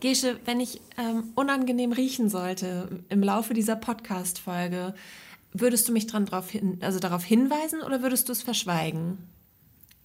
Gesche, wenn ich ähm, unangenehm riechen sollte im Laufe dieser Podcast-Folge, würdest du mich dran drauf hin, also darauf hinweisen oder würdest du es verschweigen?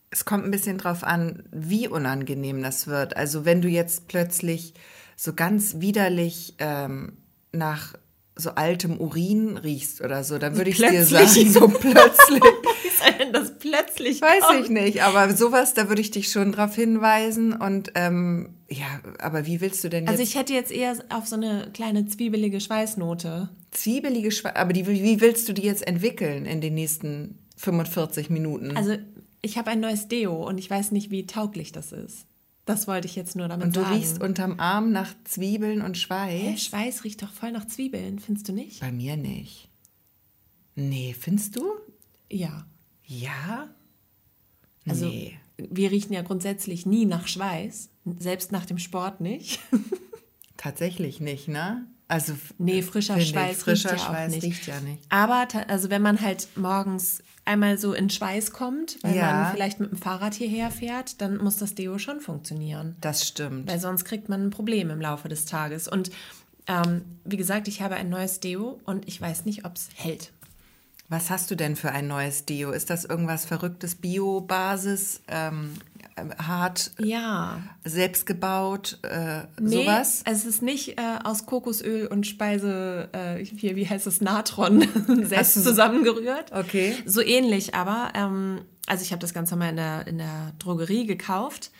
Es kommt ein bisschen drauf an, wie unangenehm das wird. Also wenn du jetzt plötzlich so ganz widerlich ähm, nach so altem Urin riechst oder so, dann würde ich dir sagen, so plötzlich. Wie soll denn das plötzlich Weiß kommen? ich nicht, aber sowas, da würde ich dich schon drauf hinweisen. Und ähm, ja, aber wie willst du denn jetzt Also ich hätte jetzt eher auf so eine kleine zwiebelige Schweißnote. zwiebelige Schwe aber die, wie willst du die jetzt entwickeln in den nächsten 45 Minuten? Also ich habe ein neues Deo und ich weiß nicht, wie tauglich das ist. Das wollte ich jetzt nur damit und du sagen. riechst unterm Arm nach Zwiebeln und Hä, Schweiß? Schweiß riecht doch voll nach Zwiebeln, findest du nicht? Bei mir nicht. Nee, findest du? Ja. Ja? Also nee. Wir riechen ja grundsätzlich nie nach Schweiß, selbst nach dem Sport nicht. Tatsächlich nicht, ne? Also Nee, frischer Schweiß frischer riecht ja auch Schweiß nicht. riecht ja nicht. Aber also wenn man halt morgens einmal so in Schweiß kommt, weil Ja. man vielleicht mit dem Fahrrad hierher fährt, dann muss das Deo schon funktionieren. Das stimmt. Weil sonst kriegt man ein Problem im Laufe des Tages. Und ähm, wie gesagt, ich habe ein neues Deo und ich weiß nicht, ob es hält. Was hast du denn für ein neues Deo? Ist das irgendwas Verrücktes, Bio-Basis, ähm, äh, hart, Ja. selbstgebaut, äh, Nee, sowas? es ist nicht äh, aus Kokosöl und Speise, äh, hier, wie heißt es, Natron selbst zusammengerührt. Okay. So ähnlich, aber ähm, also ich habe das Ganze mal in der, in der Drogerie gekauft.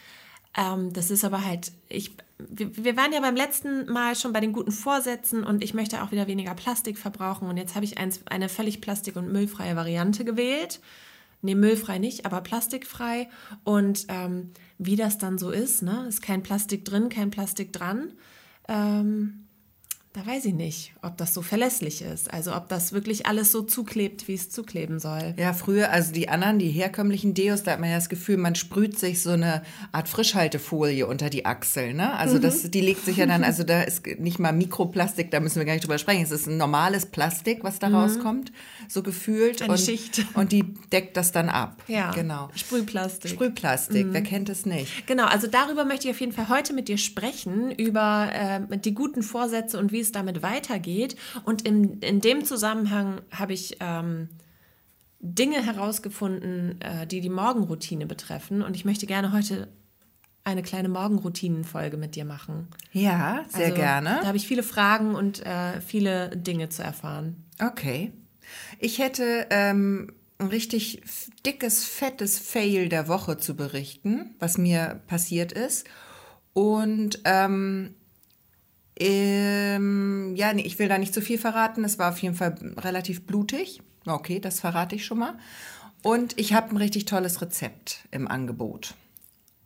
Ähm, das ist aber halt, ich, wir, wir waren ja beim letzten Mal schon bei den guten Vorsätzen und ich möchte auch wieder weniger Plastik verbrauchen und jetzt habe ich eins, eine völlig plastik- und müllfreie Variante gewählt. Nee, müllfrei nicht, aber plastikfrei. Und ähm, wie das dann so ist, ne? Ist kein Plastik drin, kein Plastik dran. Ähm, da weiß ich nicht, ob das so verlässlich ist. Also ob das wirklich alles so zuklebt, wie es zukleben soll. Ja, früher, also die anderen, die herkömmlichen Deos, da hat man ja das Gefühl, man sprüht sich so eine Art Frischhaltefolie unter die Achsel, ne? Mhm. Also das, die legt sich ja dann, also da ist nicht mal Mikroplastik, da müssen wir gar nicht drüber sprechen. Es ist ein normales Plastik, was da rauskommt, so gefühlt. Mhm. Eine und, Schicht. Und die deckt das dann ab. Ja, Genau. Sprühplastik. Sprühplastik, wer kennt es nicht? Genau, also darüber möchte ich auf jeden Fall heute mit dir sprechen, über äh, die guten Vorsätze und wie es damit weitergeht. Und in, in dem Zusammenhang habe ich ähm, Dinge herausgefunden, äh, die die Morgenroutine betreffen. Und ich möchte gerne heute eine kleine Morgenroutinenfolge mit dir machen. Ja, sehr Also, gerne. Da habe ich viele Fragen und äh, viele Dinge zu erfahren. Okay. Ich hätte ähm, ein richtig dickes, fettes Fail der Woche zu berichten, was mir passiert ist. Und ähm, ähm, ja, nee, ich will da nicht zu viel verraten. Es war auf jeden Fall relativ blutig. Okay, das verrate ich schon mal. Und ich habe ein richtig tolles Rezept im Angebot.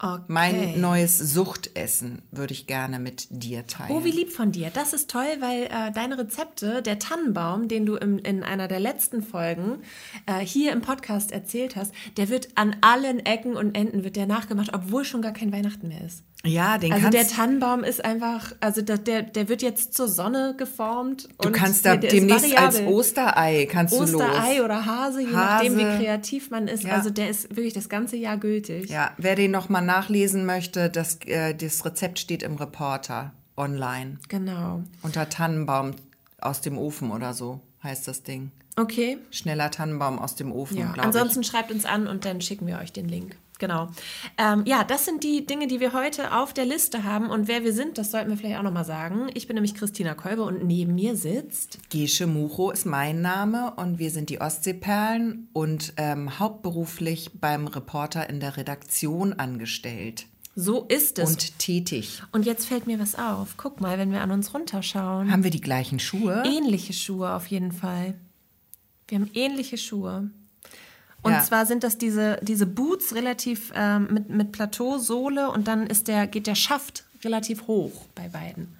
Okay. Mein neues Suchtessen würde ich gerne mit dir teilen. Oh, wie lieb von dir. Das ist toll, weil äh, deine Rezepte, der Tannenbaum, den du im, in einer der letzten Folgen äh, hier im Podcast erzählt hast, der wird an allen Ecken und Enden wird der nachgemacht, obwohl schon gar kein Weihnachten mehr ist. Ja, den Also kannst der Tannenbaum ist einfach, also der, der, der wird jetzt zur Sonne geformt. Du kannst der, da der ist demnächst als. Osterei kannst du los. Osterei oder Hase, je nachdem, wie Hase. kreativ man ist. Ja. Also der ist wirklich das ganze Jahr gültig. Ja, wer den noch mal nachlesen möchte, das, äh, das Rezept steht im Reporter online Genau. unter Tannenbaum aus dem Ofen oder so heißt das Ding. Okay. Schneller Tannenbaum aus dem Ofen, Ja, ansonsten schreibt uns an und dann schicken wir euch den Link. Genau. Ähm, ja, das sind die Dinge, die wir heute auf der Liste haben. Und wer wir sind, das sollten wir vielleicht auch nochmal sagen. Ich bin nämlich Christina Kolbe und neben mir sitzt. Gesche Mucho ist mein Name und wir sind die Ostseeperlen und ähm, hauptberuflich beim Reporter in der Redaktion angestellt So ist es. Und, und tätig. jetzt fällt mir was auf. Guck mal, wenn wir an uns runterschauen. Haben wir die gleichen Schuhe? Ähnliche Schuhe auf jeden Fall. Wir haben ähnliche Schuhe. Und Ja. zwar sind das diese, diese Boots relativ ähm, mit, mit Plateausohle und dann ist der, geht der Schaft relativ hoch bei beiden.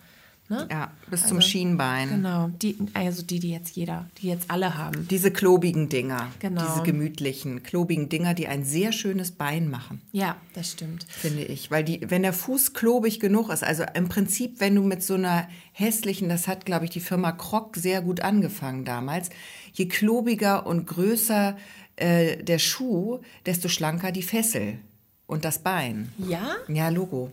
Ne? Ja, bis zum Also, Schienbein. Genau, die, also die, die jetzt jeder, die jetzt alle haben. Diese klobigen Dinger. Genau. Diese gemütlichen, klobigen Dinger, die ein sehr schönes Bein machen. Ja, das stimmt. finde ich. Weil die, wenn der Fuß klobig genug ist, also im Prinzip, wenn du mit so einer hässlichen, das hat, glaube ich, die Firma Krock sehr gut angefangen damals, je klobiger und größer äh, der Schuh, desto schlanker die Fessel und das Bein. Ja? Ja, Logo.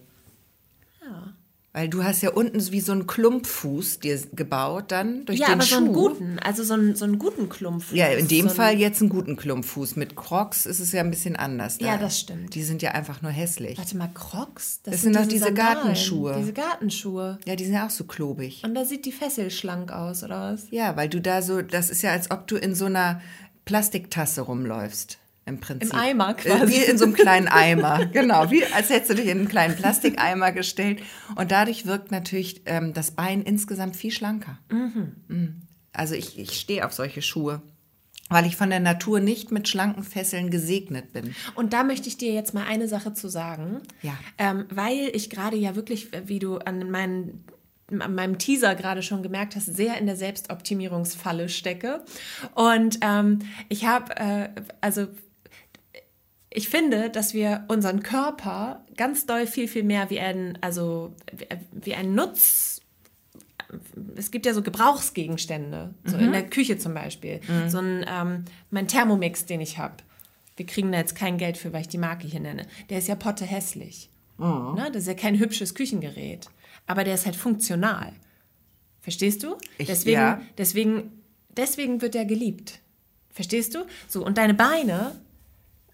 Ja. Weil du hast ja unten wie so einen Klumpfuß dir gebaut dann durch Ja, den aber Schuh. so einen guten, also so einen, so einen guten Klumpf. Ja, in dem so Fall jetzt einen guten Klumpfuß. Mit Crocs ist es ja ein bisschen anders. Ja, das stimmt. Die sind ja einfach nur hässlich. Warte mal, Crocs? Das sind doch diese Sandalen, Gartenschuhe. Diese Gartenschuhe. Ja, die sind ja auch so klobig. Und da sieht die Fessel schlank aus, oder was? Ja, weil du da so, das ist ja, als ob du in so einer Plastiktasse rumläufst. Im Prinzip. Im Eimer Äh, quasi. Wie in so einem kleinen Eimer. genau, wie als hättest du dich in einen kleinen Plastikeimer gestellt. Und dadurch wirkt natürlich ähm, das Bein insgesamt viel schlanker. Mhm. Also ich, ich stehe auf solche Schuhe, weil ich von der Natur nicht mit schlanken Fesseln gesegnet bin. Und da möchte ich dir jetzt mal eine Sache zu sagen. Ja. Ähm, weil ich gerade ja wirklich, wie du an meinen an meinem Teaser gerade schon gemerkt hast, sehr in der Selbstoptimierungsfalle stecke. Und ähm, ich habe, äh, also ich finde, dass wir unseren Körper ganz doll viel, viel mehr wie ein, also wie ein Nutz. Es gibt ja so Gebrauchsgegenstände, so in der Küche zum Beispiel. So ein, ähm, mein Thermomix, den ich habe. Wir kriegen da jetzt kein Geld für, weil ich die Marke hier nenne. Der ist ja potte hässlich. Ne? Das ist ja kein hübsches Küchengerät. Aber der ist halt funktional. Verstehst du? Ich- deswegen, ja. deswegen, deswegen wird er geliebt. Verstehst du? So, und deine Beine,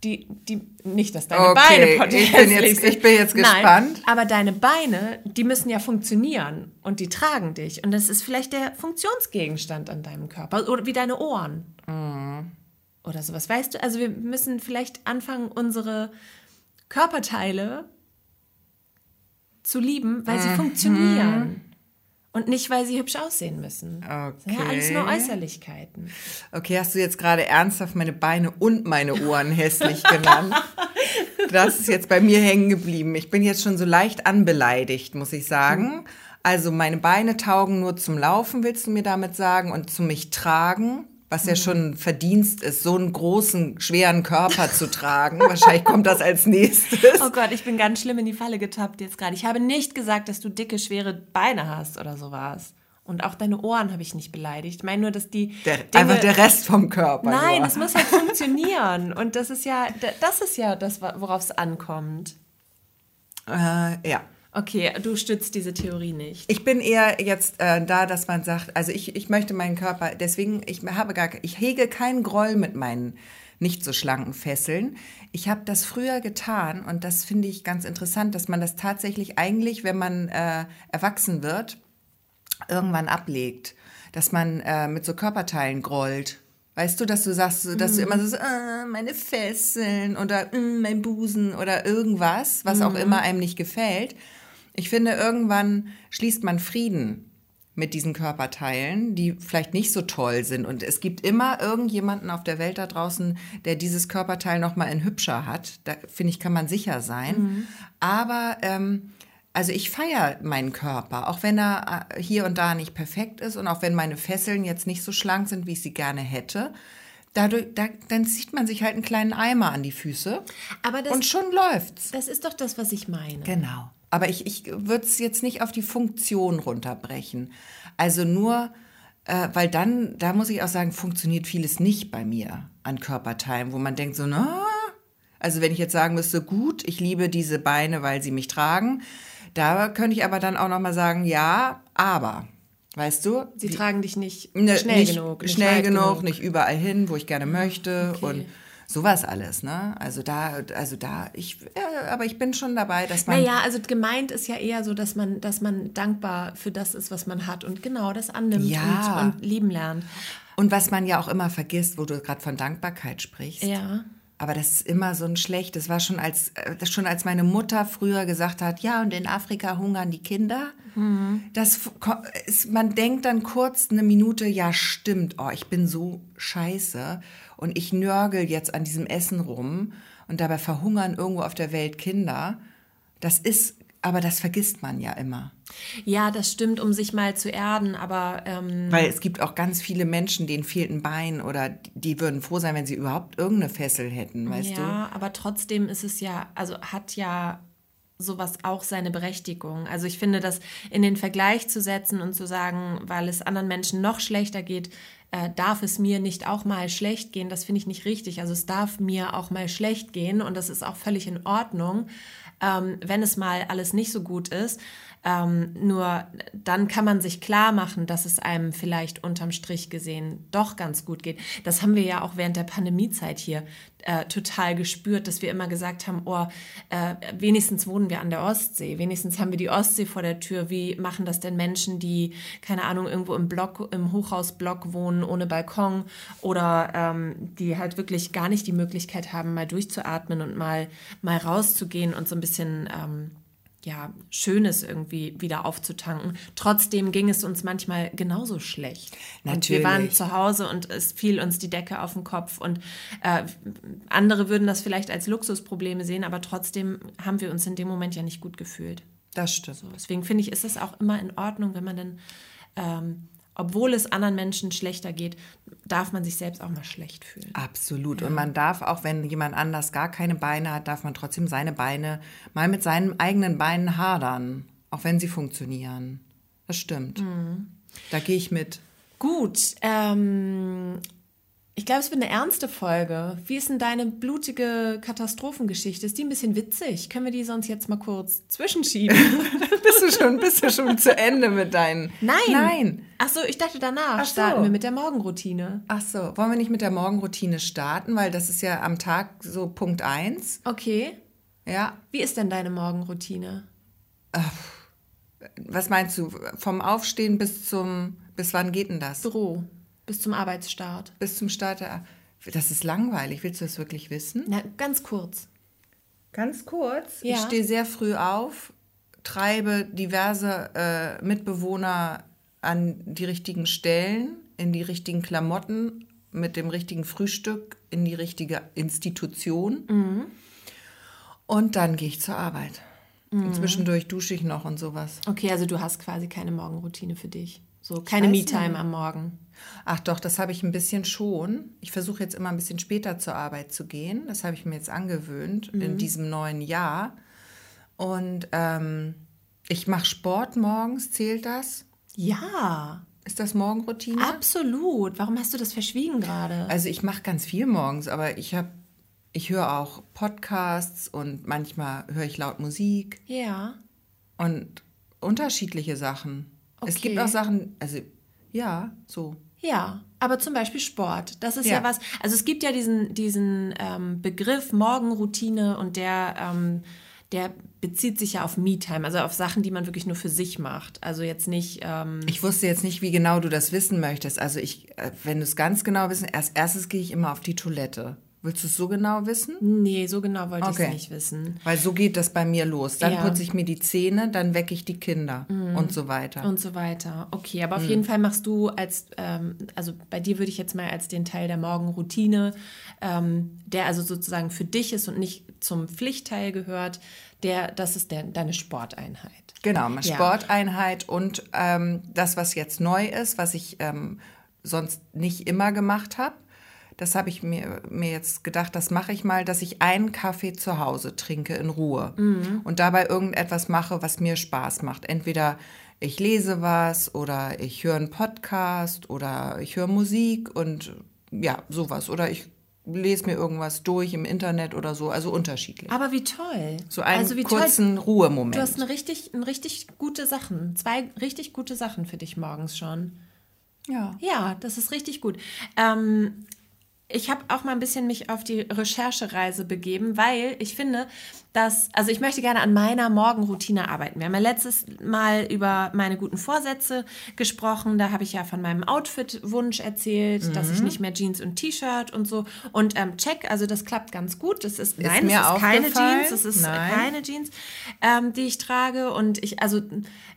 die, die, nicht, dass deine Okay, Beine potte ich bin jetzt- ich bin jetzt Nein, gespannt. aber deine Beine, die müssen ja funktionieren und die tragen dich. Und das ist vielleicht der Funktionsgegenstand an deinem Körper. Oder wie deine Ohren. Mhm. Oder sowas. Weißt du, also wir müssen vielleicht anfangen, unsere Körperteile zu lieben, weil sie Mhm. funktionieren. Und nicht, weil sie hübsch aussehen müssen. Das sind ja alles nur Okay. Äußerlichkeiten. Okay, hast du jetzt gerade ernsthaft meine Beine und meine Ohren hässlich genannt? Das ist jetzt bei mir hängen geblieben. Ich bin jetzt schon so leicht anbeleidigt, muss ich sagen. Also meine Beine taugen nur zum Laufen, willst du mir damit sagen, und zum mich tragen, was ja schon Verdienst ist, so einen großen, schweren Körper zu tragen. Wahrscheinlich kommt das als nächstes. Oh Gott, ich bin ganz schlimm in die Falle getappt jetzt gerade. Ich habe nicht gesagt, dass du dicke, schwere Beine hast oder sowas. Und auch deine Ohren habe ich nicht beleidigt. Ich meine nur, dass die Der, Dinge, einfach der Rest vom Körper. Nein, nur. es muss halt funktionieren. Und das ist ja, das ist ja das, worauf es ankommt. Äh, ja. Okay, du stützt diese Theorie nicht. Ich bin eher jetzt äh, da, dass man sagt, also ich, ich möchte meinen Körper, deswegen, ich habe gar, ich hege keinen Groll mit meinen nicht so schlanken Fesseln. Ich habe das früher getan und das finde ich ganz interessant, dass man das tatsächlich eigentlich, wenn man äh, erwachsen wird, irgendwann ablegt, dass man äh, mit so Körperteilen grollt. Weißt du, dass du sagst, dass du immer so, äh, meine Fesseln oder äh, mein Busen oder irgendwas, was auch immer einem nicht gefällt. Ich finde, irgendwann schließt man Frieden mit diesen Körperteilen, die vielleicht nicht so toll sind. Und es gibt immer irgendjemanden auf der Welt da draußen, der dieses Körperteil noch mal in hübscher hat. Da finde ich, kann man sicher sein. Aber ähm, also ich feiere meinen Körper, auch wenn er äh, hier und da nicht perfekt ist und auch wenn meine Fesseln jetzt nicht so schlank sind, wie ich sie gerne hätte. Dadurch, da, dann zieht man sich halt einen kleinen Eimer an die Füße Aber das, und schon läuft's. das ist doch das, was ich meine. Genau. Aber ich, ich würde es jetzt nicht auf die Funktion runterbrechen. Also nur, äh, weil dann, da muss ich auch sagen, funktioniert vieles nicht bei mir an Körperteilen, wo man denkt so, na, also wenn ich jetzt sagen müsste, gut, ich liebe diese Beine, weil sie mich tragen, da könnte ich aber dann auch noch mal sagen, ja, aber, weißt du? Sie tragen dich nicht Ne, schnell nicht genug. nicht schnell weit genug, nicht überall hin, wo ich gerne möchte Okay. und sowas alles, ne? Also da, also da, ich, äh, aber ich bin schon dabei, dass man Naja, also gemeint ist ja eher so, dass man, dass man dankbar für das ist, was man hat und genau das annimmt Ja. und, und lieben lernt. Und was man ja auch immer vergisst, wo du gerade von Dankbarkeit sprichst. Ja. Aber das ist immer so ein schlecht. Das war schon als, äh, das schon als meine Mutter früher gesagt hat, ja, und in Afrika hungern die Kinder. Das f- ko- ist, man denkt dann kurz eine Minute, ja, stimmt, oh, ich bin so scheiße und ich nörgel jetzt an diesem Essen rum und dabei verhungern irgendwo auf der Welt Kinder. Das ist, aber das vergisst man ja immer. Ja, das stimmt, um sich mal zu erden, aber ähm, Weil es gibt auch ganz viele Menschen, denen fehlt ein Bein oder die würden froh sein, wenn sie überhaupt irgendeine Fessel hätten, weißt du? ja, aber trotzdem ist es ja, also hat ja sowas auch seine Berechtigung. Also ich finde, das in den Vergleich zu setzen und zu sagen, weil es anderen Menschen noch schlechter geht, äh, darf es mir nicht auch mal schlecht gehen, das finde ich nicht richtig. Also es darf mir auch mal schlecht gehen und das ist auch völlig in Ordnung, ähm, wenn es mal alles nicht so gut ist. Ähm, nur dann kann man sich klar machen, dass es einem vielleicht unterm Strich gesehen doch ganz gut geht. Das haben wir ja auch während der Pandemiezeit hier äh, total gespürt, dass wir immer gesagt haben, oh, äh, wenigstens wohnen wir an der Ostsee, wenigstens haben wir die Ostsee vor der Tür. Wie machen das denn Menschen, die, keine Ahnung, irgendwo im Block, im Hochhausblock wohnen, ohne Balkon oder ähm, die halt wirklich gar nicht die Möglichkeit haben, mal durchzuatmen und mal, mal rauszugehen und so ein bisschen ähm, ja, Schönes irgendwie wieder aufzutanken. Trotzdem ging es uns manchmal genauso schlecht. Natürlich. Und wir waren zu Hause und es fiel uns die Decke auf den Kopf. Und äh, andere würden das vielleicht als Luxusprobleme sehen, aber trotzdem haben wir uns in dem Moment ja nicht gut gefühlt. Das stimmt. So, deswegen finde ich, ist es auch immer in Ordnung, wenn man dann ähm, obwohl es anderen Menschen schlechter geht, darf man sich selbst auch mal schlecht fühlen. Absolut. Ja. Und man darf auch, wenn jemand anders gar keine Beine hat, darf man trotzdem seine Beine mal mit seinen eigenen Beinen hadern, auch wenn sie funktionieren. Das stimmt. Mhm. Da gehe ich mit. Gut. Ähm, ich glaube, es wird eine ernste Folge. Wie ist denn deine blutige Katastrophengeschichte? Ist die ein bisschen witzig? Können wir die sonst jetzt mal kurz zwischenschieben? bist, du schon, bist du schon zu Ende mit deinen? Nein. Nein. Ach so, ich dachte danach Ach so. starten wir mit der Morgenroutine. Ach so, wollen wir nicht mit der Morgenroutine starten? Weil das ist ja am Tag so Punkt 1. Okay. Ja. Wie ist denn deine Morgenroutine? Was meinst du? Vom Aufstehen bis zum, bis wann geht denn das? Büro. Bis zum Arbeitsstart. Bis zum Start der. Das ist langweilig. Willst du das wirklich wissen? Na, ganz kurz. Ganz kurz? Ja. Ich stehe sehr früh auf, treibe diverse äh, Mitbewohner an die richtigen Stellen, in die richtigen Klamotten, mit dem richtigen Frühstück, in die richtige Institution. Mhm. Und dann gehe ich zur Arbeit. Mhm. Zwischendurch dusche ich noch und sowas. Okay, also du hast quasi keine Morgenroutine für dich. So keine Me-Time am Morgen. Ach doch, das habe ich ein bisschen schon. Ich versuche jetzt immer ein bisschen später zur Arbeit zu gehen. Das habe ich mir jetzt angewöhnt mhm. in diesem neuen Jahr. Und ähm, ich mache Sport morgens, zählt das? Ja. Ist das Morgenroutine? Absolut. Warum hast du das verschwiegen gerade? Also ich mache ganz viel morgens, aber ich habe, ich höre auch Podcasts und manchmal höre ich laut Musik. Ja. Und unterschiedliche Sachen. Okay. Es gibt auch Sachen, also ja, so. Ja, aber zum Beispiel Sport. Das ist ja, ja was. Also es gibt ja diesen, diesen ähm, Begriff Morgenroutine und der, ähm, der bezieht sich ja auf Me-Time, also auf Sachen, die man wirklich nur für sich macht. Also jetzt nicht. Ähm ich wusste jetzt nicht, wie genau du das wissen möchtest. Also ich, äh, wenn du es ganz genau wissen, erst erstes gehe ich immer auf die Toilette. Willst du es so genau wissen? Nee, so genau wollte okay. ich es nicht wissen. Weil so geht das bei mir los. Dann ja. putze ich mir die Zähne, dann wecke ich die Kinder mhm. und so weiter. Und so weiter. Okay, aber auf mhm. jeden Fall machst du als, ähm, also bei dir würde ich jetzt mal als den Teil der Morgenroutine, ähm, der also sozusagen für dich ist und nicht zum Pflichtteil gehört, der, das ist der, deine Sporteinheit. Genau, meine ja. Sporteinheit und ähm, das, was jetzt neu ist, was ich ähm, sonst nicht immer gemacht habe das habe ich mir, mir jetzt gedacht, das mache ich mal, dass ich einen Kaffee zu Hause trinke in Ruhe mhm. und dabei irgendetwas mache, was mir Spaß macht. Entweder ich lese was oder ich höre einen Podcast oder ich höre Musik und ja, sowas. Oder ich lese mir irgendwas durch im Internet oder so, also unterschiedlich. Aber wie toll. So einen also kurzen toll. Ruhemoment. Du hast eine richtig, eine richtig gute Sachen, zwei richtig gute Sachen für dich morgens schon. Ja. Ja, das ist richtig gut. Ähm, ich habe auch mal ein bisschen mich auf die Recherchereise begeben, weil ich finde, dass, also ich möchte gerne an meiner Morgenroutine arbeiten. Wir haben ja letztes Mal über meine guten Vorsätze gesprochen. Da habe ich ja von meinem Outfit-Wunsch erzählt, mhm. dass ich mhm. nicht mehr Jeans und T-Shirt und so. Und ähm, check, also das klappt ganz gut. Das ist, ist nein, es ist keine Jeans, es ist nein. keine Jeans, ähm, die ich trage. Und ich, also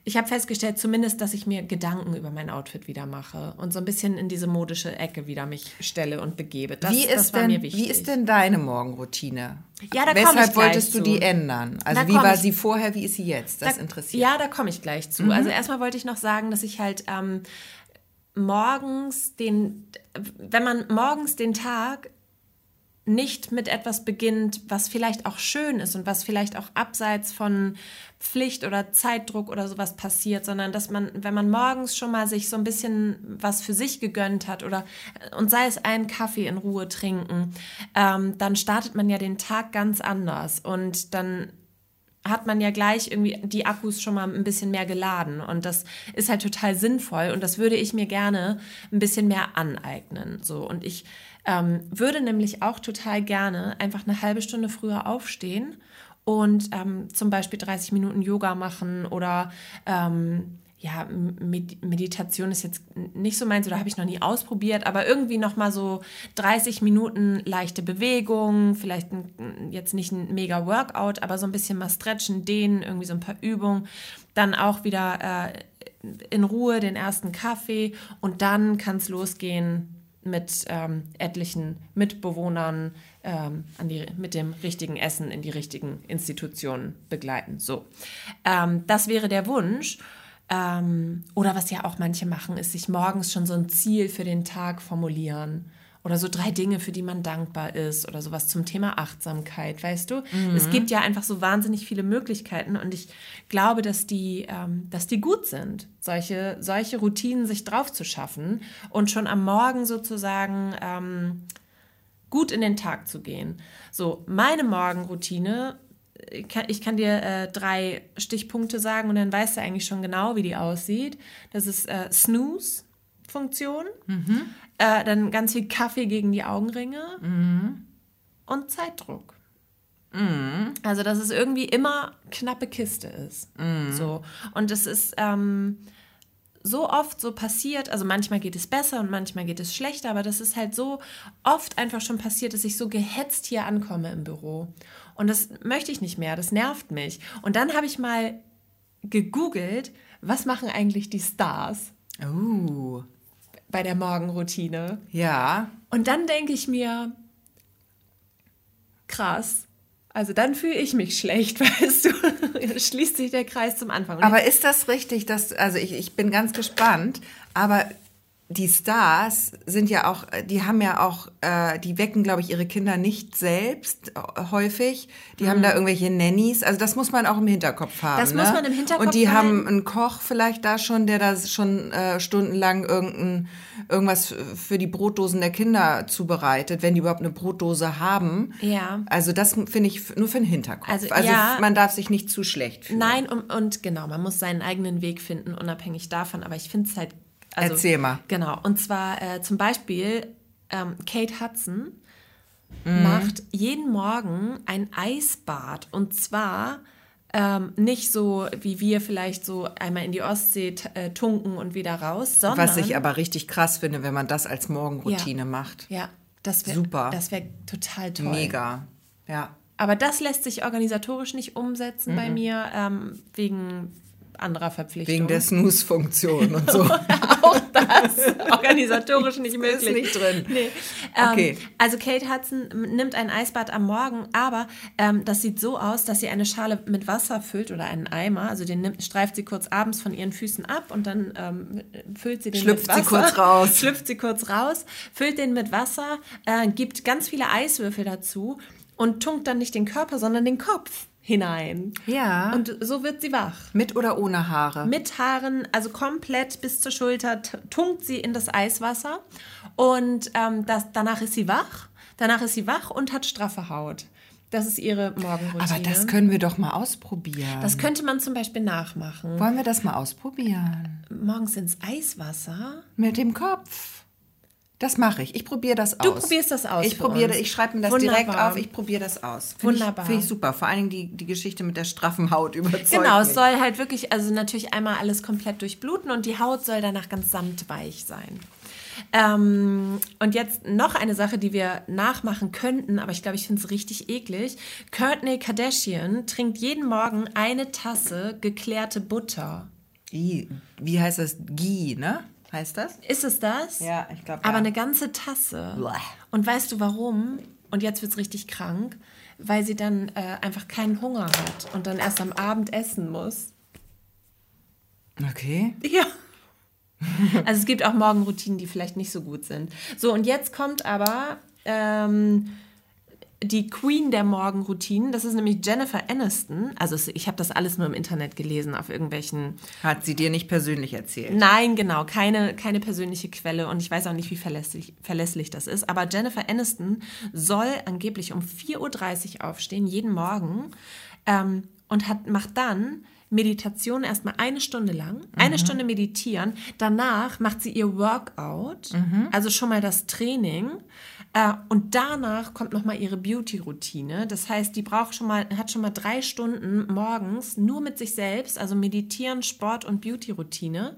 ich habe festgestellt, zumindest, dass ich mir Gedanken über mein Outfit wieder mache und so ein bisschen in diese modische Ecke wieder mich stelle und begebe. Das, wie ist das war denn, mir wichtig. Wie ist denn deine Morgenroutine? Ja, da Weshalb wolltest du zu. die ändern? Also da wie war ich, sie vorher, wie ist sie jetzt? Das da, interessiert. Ja, da komme ich gleich zu. Mhm. Also erstmal wollte ich noch sagen, dass ich halt ähm, morgens den, wenn man morgens den Tag nicht mit etwas beginnt, was vielleicht auch schön ist und was vielleicht auch abseits von Pflicht oder Zeitdruck oder sowas passiert, sondern dass man, wenn man morgens schon mal sich so ein bisschen was für sich gegönnt hat oder und sei es einen Kaffee in Ruhe trinken, ähm, dann startet man ja den Tag ganz anders und dann hat man ja gleich irgendwie die Akkus schon mal ein bisschen mehr geladen. Und das ist halt total sinnvoll. Und das würde ich mir gerne ein bisschen mehr aneignen. So. Und ich ähm, würde nämlich auch total gerne einfach eine halbe Stunde früher aufstehen und ähm, zum Beispiel 30 Minuten Yoga machen oder ähm, ja, Meditation ist jetzt nicht so meins oder habe ich noch nie ausprobiert, aber irgendwie noch mal so 30 Minuten leichte Bewegung, vielleicht ein, jetzt nicht ein mega Workout, aber so ein bisschen mal stretchen, dehnen, irgendwie so ein paar Übungen, dann auch wieder äh, in Ruhe den ersten Kaffee und dann kann es losgehen mit ähm, etlichen Mitbewohnern ähm, an die, mit dem richtigen Essen in die richtigen Institutionen begleiten. So, ähm, das wäre der Wunsch. Ähm, oder was ja auch manche machen, ist sich morgens schon so ein Ziel für den Tag formulieren. Oder so drei Dinge, für die man dankbar ist. Oder sowas zum Thema Achtsamkeit, weißt du? Mhm. Es gibt ja einfach so wahnsinnig viele Möglichkeiten. Und ich glaube, dass die, ähm, dass die gut sind, solche, solche Routinen sich drauf zu schaffen und schon am Morgen sozusagen ähm, gut in den Tag zu gehen. So, meine Morgenroutine ich kann, ich kann dir äh, drei Stichpunkte sagen und dann weißt du eigentlich schon genau, wie die aussieht. Das ist äh, Snooze-Funktion, mhm. äh, dann ganz viel Kaffee gegen die Augenringe mhm. und Zeitdruck. Mhm. Also, dass es irgendwie immer knappe Kiste ist. Mhm. So. Und es ist ähm, so oft so passiert, also manchmal geht es besser und manchmal geht es schlechter, aber das ist halt so oft einfach schon passiert, dass ich so gehetzt hier ankomme im Büro. Und das möchte ich nicht mehr, das nervt mich. Und dann habe ich mal gegoogelt, was machen eigentlich die Stars? Oh. Bei der Morgenroutine. Ja. Und dann denke ich mir, krass. Also dann fühle ich mich schlecht, weißt du, schließt sich der Kreis zum Anfang. aber ist das richtig, dass, also ich, ich bin ganz gespannt, aber die Stars sind ja auch, die haben ja auch, äh, die wecken, glaube ich, ihre Kinder nicht selbst äh, häufig. Die mhm. haben da irgendwelche Nannies. Also das muss man auch im Hinterkopf haben. Das ne? muss man im Hinterkopf haben. Und die haben einen Koch vielleicht da schon, der da schon äh, stundenlang irgendein, irgendwas für die Brotdosen der Kinder zubereitet, wenn die überhaupt eine Brotdose haben. Ja. Also das finde ich nur für den Hinterkopf. Also, also ja, man darf sich nicht zu schlecht fühlen. Nein, und, und genau, man muss seinen eigenen Weg finden, unabhängig davon. Aber ich finde es halt also, Erzähl mal. Genau. Und zwar äh, zum Beispiel ähm, Kate Hudson mhm. macht jeden Morgen ein Eisbad. Und zwar ähm, nicht so, wie wir vielleicht so einmal in die Ostsee äh, tunken und wieder raus, sondern. Was ich aber richtig krass finde, wenn man das als Morgenroutine ja, macht. Ja, das wäre super. Das wäre total toll. Mega. Ja. Aber das lässt sich organisatorisch nicht umsetzen mhm. bei mir, ähm, wegen anderer Verpflichtungen. Wegen der Snooze-Funktion und so. auch das. Organisatorisch nicht möglich. Ist nicht drin. Nee. Ähm, okay. also Kate Hudson nimmt ein Eisbad am Morgen, aber ähm, das sieht so aus, dass sie eine Schale mit Wasser füllt oder einen Eimer. Also den nimmt, streift sie kurz abends von ihren Füßen ab und dann ähm, füllt sie den Schlüpft mit Wasser. sie kurz raus. Schlüpft sie kurz raus, füllt den mit Wasser, äh, gibt ganz viele Eiswürfel dazu und tunkt dann nicht den Körper, sondern den Kopf hinein. Ja. Und so wird sie wach. Mit oder ohne Haare? Mit Haaren, also komplett bis zur Schulter tunkt sie in das Eiswasser und ähm, das, danach ist sie wach. Danach ist sie wach und hat straffe Haut. Das ist ihre Morgenroutine. Aber das können wir doch mal ausprobieren. Das könnte man zum Beispiel nachmachen. Wollen wir das mal ausprobieren? Morgens ins Eiswasser? Mit dem Kopf. Das mache ich. Ich probiere das aus. Du probierst das aus. Ich probiere, ich schreibe mir das Wunderbar. direkt auf. Ich probiere das aus. Find Wunderbar. Finde ich super. Vor allen Dingen die, die Geschichte mit der straffen Haut überzeugt Genau, mich. es soll halt wirklich, also natürlich einmal alles komplett durchbluten und die Haut soll danach ganz samtweich sein. Ähm, und jetzt noch eine Sache, die wir nachmachen könnten, aber ich glaube, ich finde es richtig eklig. Courtney Kardashian trinkt jeden Morgen eine Tasse geklärte Butter. Wie heißt das? Ghee, ne? Heißt das? Ist es das? Ja, ich glaube. Ja. Aber eine ganze Tasse. Blech. Und weißt du warum? Und jetzt wird es richtig krank, weil sie dann äh, einfach keinen Hunger hat und dann erst am Abend essen muss. Okay. Ja. Also es gibt auch Morgenroutinen, die vielleicht nicht so gut sind. So, und jetzt kommt aber ähm, die Queen der Morgenroutinen. Das ist nämlich Jennifer Aniston. Also ich habe das alles nur im Internet gelesen, auf irgendwelchen. Hat sie dir nicht persönlich erzählt? Nein, genau, keine, keine persönliche Quelle und ich weiß auch nicht, wie verlässlich, verlässlich das ist. Aber Jennifer Aniston soll angeblich um 4.30 Uhr aufstehen, jeden Morgen. Ähm, und hat, macht dann Meditation erstmal eine Stunde lang, eine Stunde meditieren. Danach macht sie ihr Workout, also schon mal das Training. Äh, und danach kommt noch mal ihre Beauty-Routine. Das heißt, die braucht schon mal, hat schon mal drei Stunden morgens nur mit sich selbst, also meditieren, Sport und Beauty-Routine.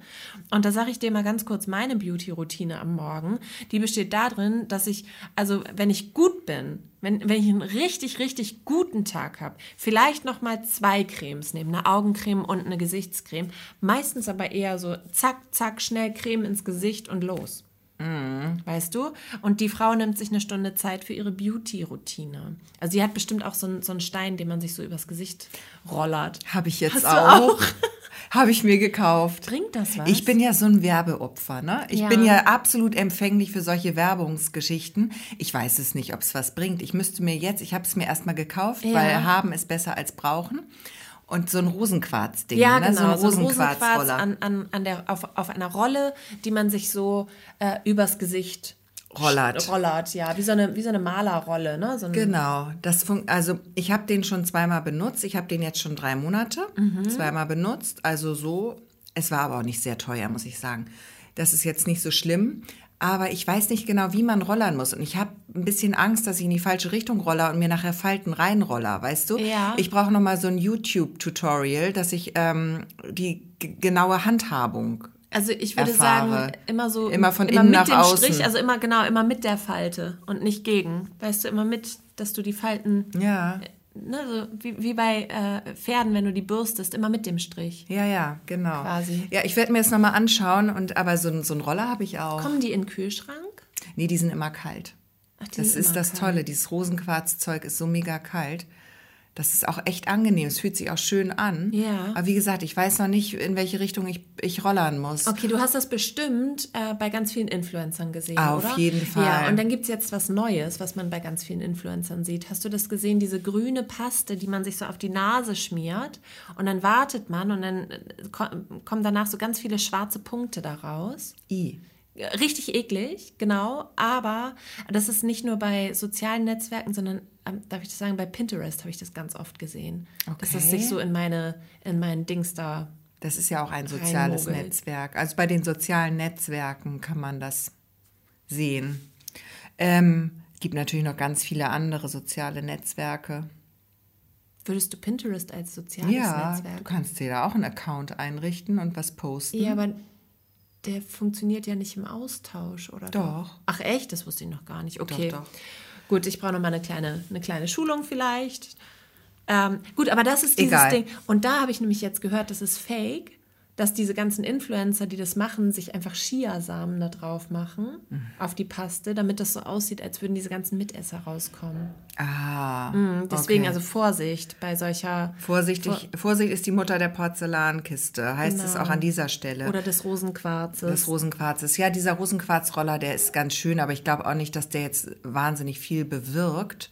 Und da sage ich dir mal ganz kurz meine Beauty-Routine am Morgen. Die besteht darin, dass ich, also wenn ich gut bin, wenn, wenn ich einen richtig, richtig guten Tag habe, vielleicht noch mal zwei Cremes nehmen, eine Augencreme und eine Gesichtscreme. Meistens aber eher so zack, zack, schnell Creme ins Gesicht und los. Weißt du? Und die Frau nimmt sich eine Stunde Zeit für ihre Beauty-Routine. Also sie hat bestimmt auch so einen, so einen Stein, den man sich so übers Gesicht rollert. Habe ich jetzt auch. auch? Habe ich mir gekauft. Bringt das was? Ich bin ja so ein Werbeopfer, ne? Ich Ja. bin ja absolut empfänglich für solche Werbungsgeschichten. Ich weiß es nicht, ob es was bringt. Ich müsste mir jetzt, ich habe es mir erstmal gekauft, Ja. weil haben ist besser als brauchen. Und so ein Rosenquarz-Ding, ja, ne? genau, so ein so ein Rosenquarzroller. Rosenquarz an, an, an der, auf, auf einer Rolle, die man sich so äh, übers Gesicht Rollert. rollert, ja, wie so eine, wie so eine Malerrolle, ne? So ein, Genau, das also ich habe den schon zweimal benutzt. Ich habe den jetzt schon drei Monate Mhm. zweimal benutzt. Also so, es war aber auch nicht sehr teuer, muss ich sagen. Das ist jetzt nicht so schlimm. Aber ich weiß nicht genau, wie man rollern muss. Und ich habe ein bisschen Angst, dass ich in die falsche Richtung roller und mir nachher Falten reinroller, weißt du? Ja. Ich brauche noch mal so ein YouTube-Tutorial, dass ich ähm, die genaue Handhabung Also ich würde erfahre. sagen, immer so Immer von immer innen mit nach dem außen. Strich, also immer genau, immer mit der Falte und nicht gegen. Weißt du, immer mit, dass du die Falten, Ja, ne, so wie, wie bei äh, Pferden, wenn du die bürstest, immer mit dem Strich. ja, ja, genau. Quasi. Ja, ich werde mir das noch mal anschauen. Und aber so, so einen Roller habe ich auch. Kommen die in den Kühlschrank? Nee, die sind immer kalt. Ach, Das ist das kalt. Tolle. Dieses Rosenquarzzeug ist so mega kalt. Das ist auch echt angenehm. Es fühlt sich auch schön an. Ja. Aber wie gesagt, ich weiß noch nicht, in welche Richtung ich, ich rollern muss. Okay, du hast das bestimmt äh, bei ganz vielen Influencern gesehen, Auf oder? jeden Fall. Ja, und dann gibt es jetzt was Neues, was man bei ganz vielen Influencern sieht. Hast du das gesehen, diese grüne Paste, die man sich so auf die Nase schmiert und dann wartet man und dann äh, ko kommen danach so ganz viele schwarze Punkte daraus. I. Richtig eklig, genau. Aber das ist nicht nur bei sozialen Netzwerken, sondern, ähm, darf ich das sagen, bei Pinterest habe ich das ganz oft gesehen. Dass es Okay. sich so in meine, in meinen Dings da. Das ist ja auch ein soziales Reinmogelt. Netzwerk. Also bei den sozialen Netzwerken kann man das sehen. Ähm, gibt natürlich noch ganz viele andere soziale Netzwerke. Würdest du Pinterest als soziales ja, Netzwerk? du kannst dir da auch einen Account einrichten und was posten. Ja, aber der funktioniert ja nicht im Austausch, oder? Doch. Ach echt? Das wusste ich noch gar nicht. Okay. Doch, doch. Gut, ich brauche noch mal eine kleine, eine kleine Schulung vielleicht. Ähm, gut, aber das ist dieses Egal. Ding. Und da habe ich nämlich jetzt gehört, das ist fake, dass diese ganzen Influencer, die das machen, sich einfach Chiasamen da drauf machen, Mhm. auf die Paste, damit das so aussieht, als würden diese ganzen Mitesser rauskommen. Ah, Mhm, Deswegen okay. also Vorsicht bei solcher Vorsichtig, Vorsicht ist die Mutter der Porzellankiste, heißt es Genau. auch an dieser Stelle. oder des Rosenquarzes. des Rosenquarzes. Ja, dieser Rosenquarzroller, der ist ganz schön, aber ich glaube auch nicht, dass der jetzt wahnsinnig viel bewirkt.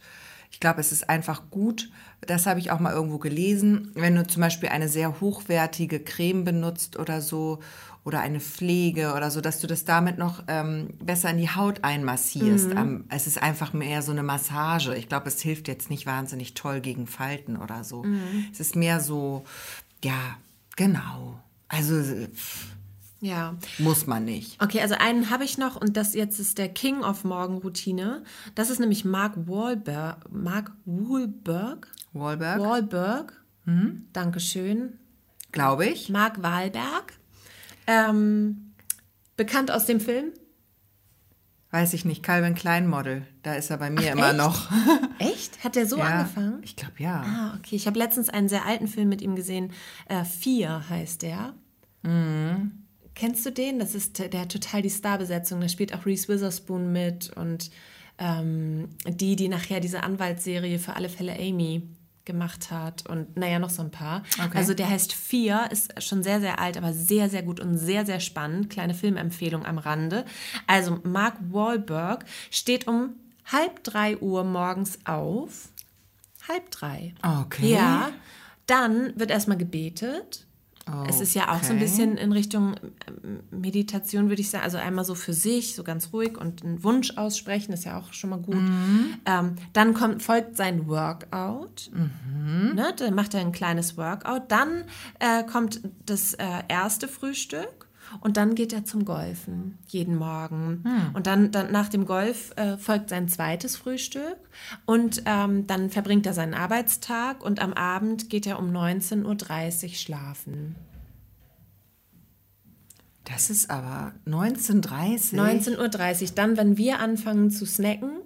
Ich glaube, es ist einfach gut, das habe ich auch mal irgendwo gelesen, wenn du zum Beispiel eine sehr hochwertige Creme benutzt oder so oder eine Pflege oder so, dass du das damit noch ähm, besser in die Haut einmassierst. Am- es ist einfach mehr so eine Massage. Ich glaube, es hilft jetzt nicht wahnsinnig toll gegen Falten oder so. Es ist mehr so, ja, genau. Also pff, ja. muss man nicht. Okay, also einen habe ich noch und das jetzt ist der King of Morgenroutine. Das ist nämlich Mark Wahlberg. Mark Wahlberg? Wahlberg, Wahlberg. Dankeschön. glaube ich. Mark Wahlberg. Ähm, bekannt aus dem Film. Weiß ich nicht. Calvin Klein Model. Da ist er bei mir Ach, immer echt? noch. Echt? Hat der so ja, angefangen? Ich glaube ja. Ah, okay. Ich habe letztens einen sehr alten Film mit ihm gesehen. Äh, Vier heißt der. Kennst du den? Das ist der hat total die Starbesetzung. Da spielt auch Reese Witherspoon mit und ähm, die, die nachher diese Anwaltsserie für alle Fälle Amy gemacht hat und naja, noch so ein paar. Okay. Also der heißt Vier, ist schon sehr, sehr alt, aber sehr, sehr gut und sehr, sehr spannend. Kleine Filmempfehlung am Rande. Also Mark Wahlberg steht um halb drei Uhr morgens auf. Halb drei. Okay. Ja. Dann wird erstmal gebetet. Es ist ja auch so ein bisschen in Richtung ähm, Meditation, würde ich sagen. Also einmal so für sich, so ganz ruhig und einen Wunsch aussprechen, ist ja auch schon mal gut. Ähm, dann kommt, folgt sein Workout. Ne, dann macht er ein kleines Workout. Dann äh, kommt das äh, erste Frühstück. Und dann geht er zum Golfen jeden Morgen. Und dann, dann nach dem Golf äh, folgt sein zweites Frühstück. Und ähm, dann verbringt er seinen Arbeitstag und am Abend geht er um 19.30 Uhr schlafen. Das ist aber 1930. 19.30 Uhr, dann, wenn wir anfangen zu snacken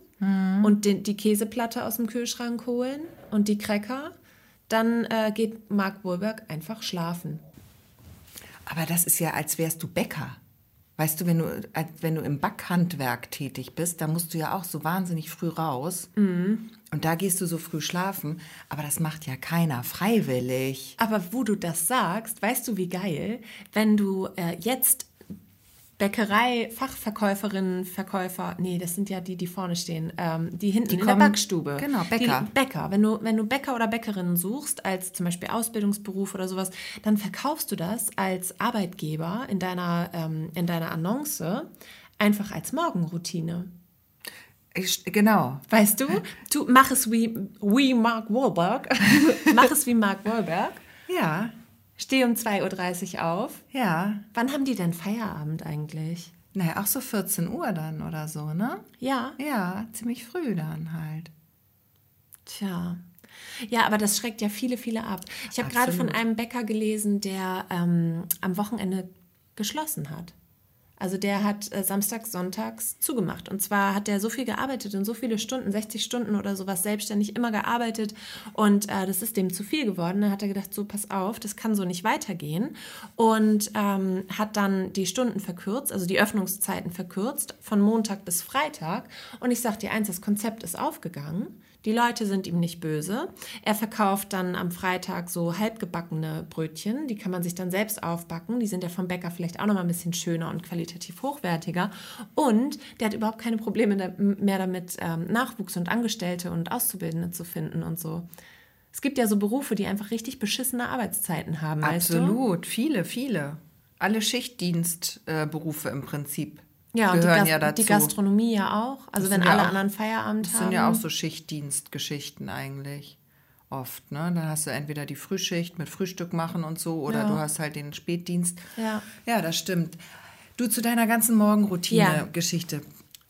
und den, die Käseplatte aus dem Kühlschrank holen und die Cracker, dann äh, geht Mark Wahlberg einfach schlafen. Aber das ist ja, als wärst du Bäcker. Weißt du, wenn du, als wenn du im Backhandwerk tätig bist, da musst du ja auch so wahnsinnig früh raus. Mhm. Und da gehst du so früh schlafen. Aber das macht ja keiner freiwillig. Aber wo du das sagst, weißt du, wie geil, wenn du äh, jetzt Bäckerei, Fachverkäuferinnen, Verkäufer, nee, das sind ja die, die vorne stehen, ähm, die hinten in kommen- der Backstube. genau, Bäcker. Die Bäcker. Wenn du, wenn du Bäcker oder Bäckerinnen suchst, als zum Beispiel Ausbildungsberuf oder sowas, dann verkaufst du das als Arbeitgeber in deiner, ähm, in deiner Annonce einfach als Morgenroutine. Ich, genau. Weißt du, du mach es wie, wie Mark Wahlberg. mach es wie Mark Wahlberg. Ja, Steh um 2.30 Uhr auf. ja. Wann haben die denn Feierabend eigentlich? Naja, auch so 14 Uhr dann oder so, ne? Ja, Ja, ziemlich früh dann halt. tja. Ja, aber das schreckt ja viele, viele ab. Ich habe gerade von einem Bäcker gelesen, der ähm, am Wochenende geschlossen hat. Also der hat äh, samstags, sonntags zugemacht. Und zwar hat er so viel gearbeitet und so viele Stunden, 60 Stunden oder sowas, selbstständig immer gearbeitet. Und äh, das ist dem zu viel geworden. Dann hat er gedacht, so pass auf, das kann so nicht weitergehen. Und ähm, hat dann die Stunden verkürzt, also die Öffnungszeiten verkürzt, von Montag bis Freitag. Und ich sag dir eins, das Konzept ist aufgegangen. Die Leute sind ihm nicht böse. Er verkauft dann am Freitag so halbgebackene Brötchen. Die kann man sich dann selbst aufbacken. Die sind ja vom Bäcker vielleicht auch noch mal ein bisschen schöner und qualitativ hochwertiger. Und der hat überhaupt keine Probleme mehr damit, ähm, Nachwuchs und Angestellte und Auszubildende zu finden und so. Es gibt ja so Berufe, die einfach richtig beschissene Arbeitszeiten haben, weißt du? Absolut, viele, viele. Alle Schichtdienstberufe im Prinzip Ja, und die, gehören ja dazu. die Gastronomie ja auch. Also Das wenn ja alle auch- anderen Feierabend Das haben. sind ja auch so Schichtdienstgeschichten eigentlich. Oft, ne? Dann hast du entweder die Frühschicht mit Frühstück machen und so oder Ja. du hast halt den Spätdienst. Ja. Ja, das stimmt. Du zu deiner ganzen Ja. Morgenroutine-Geschichte.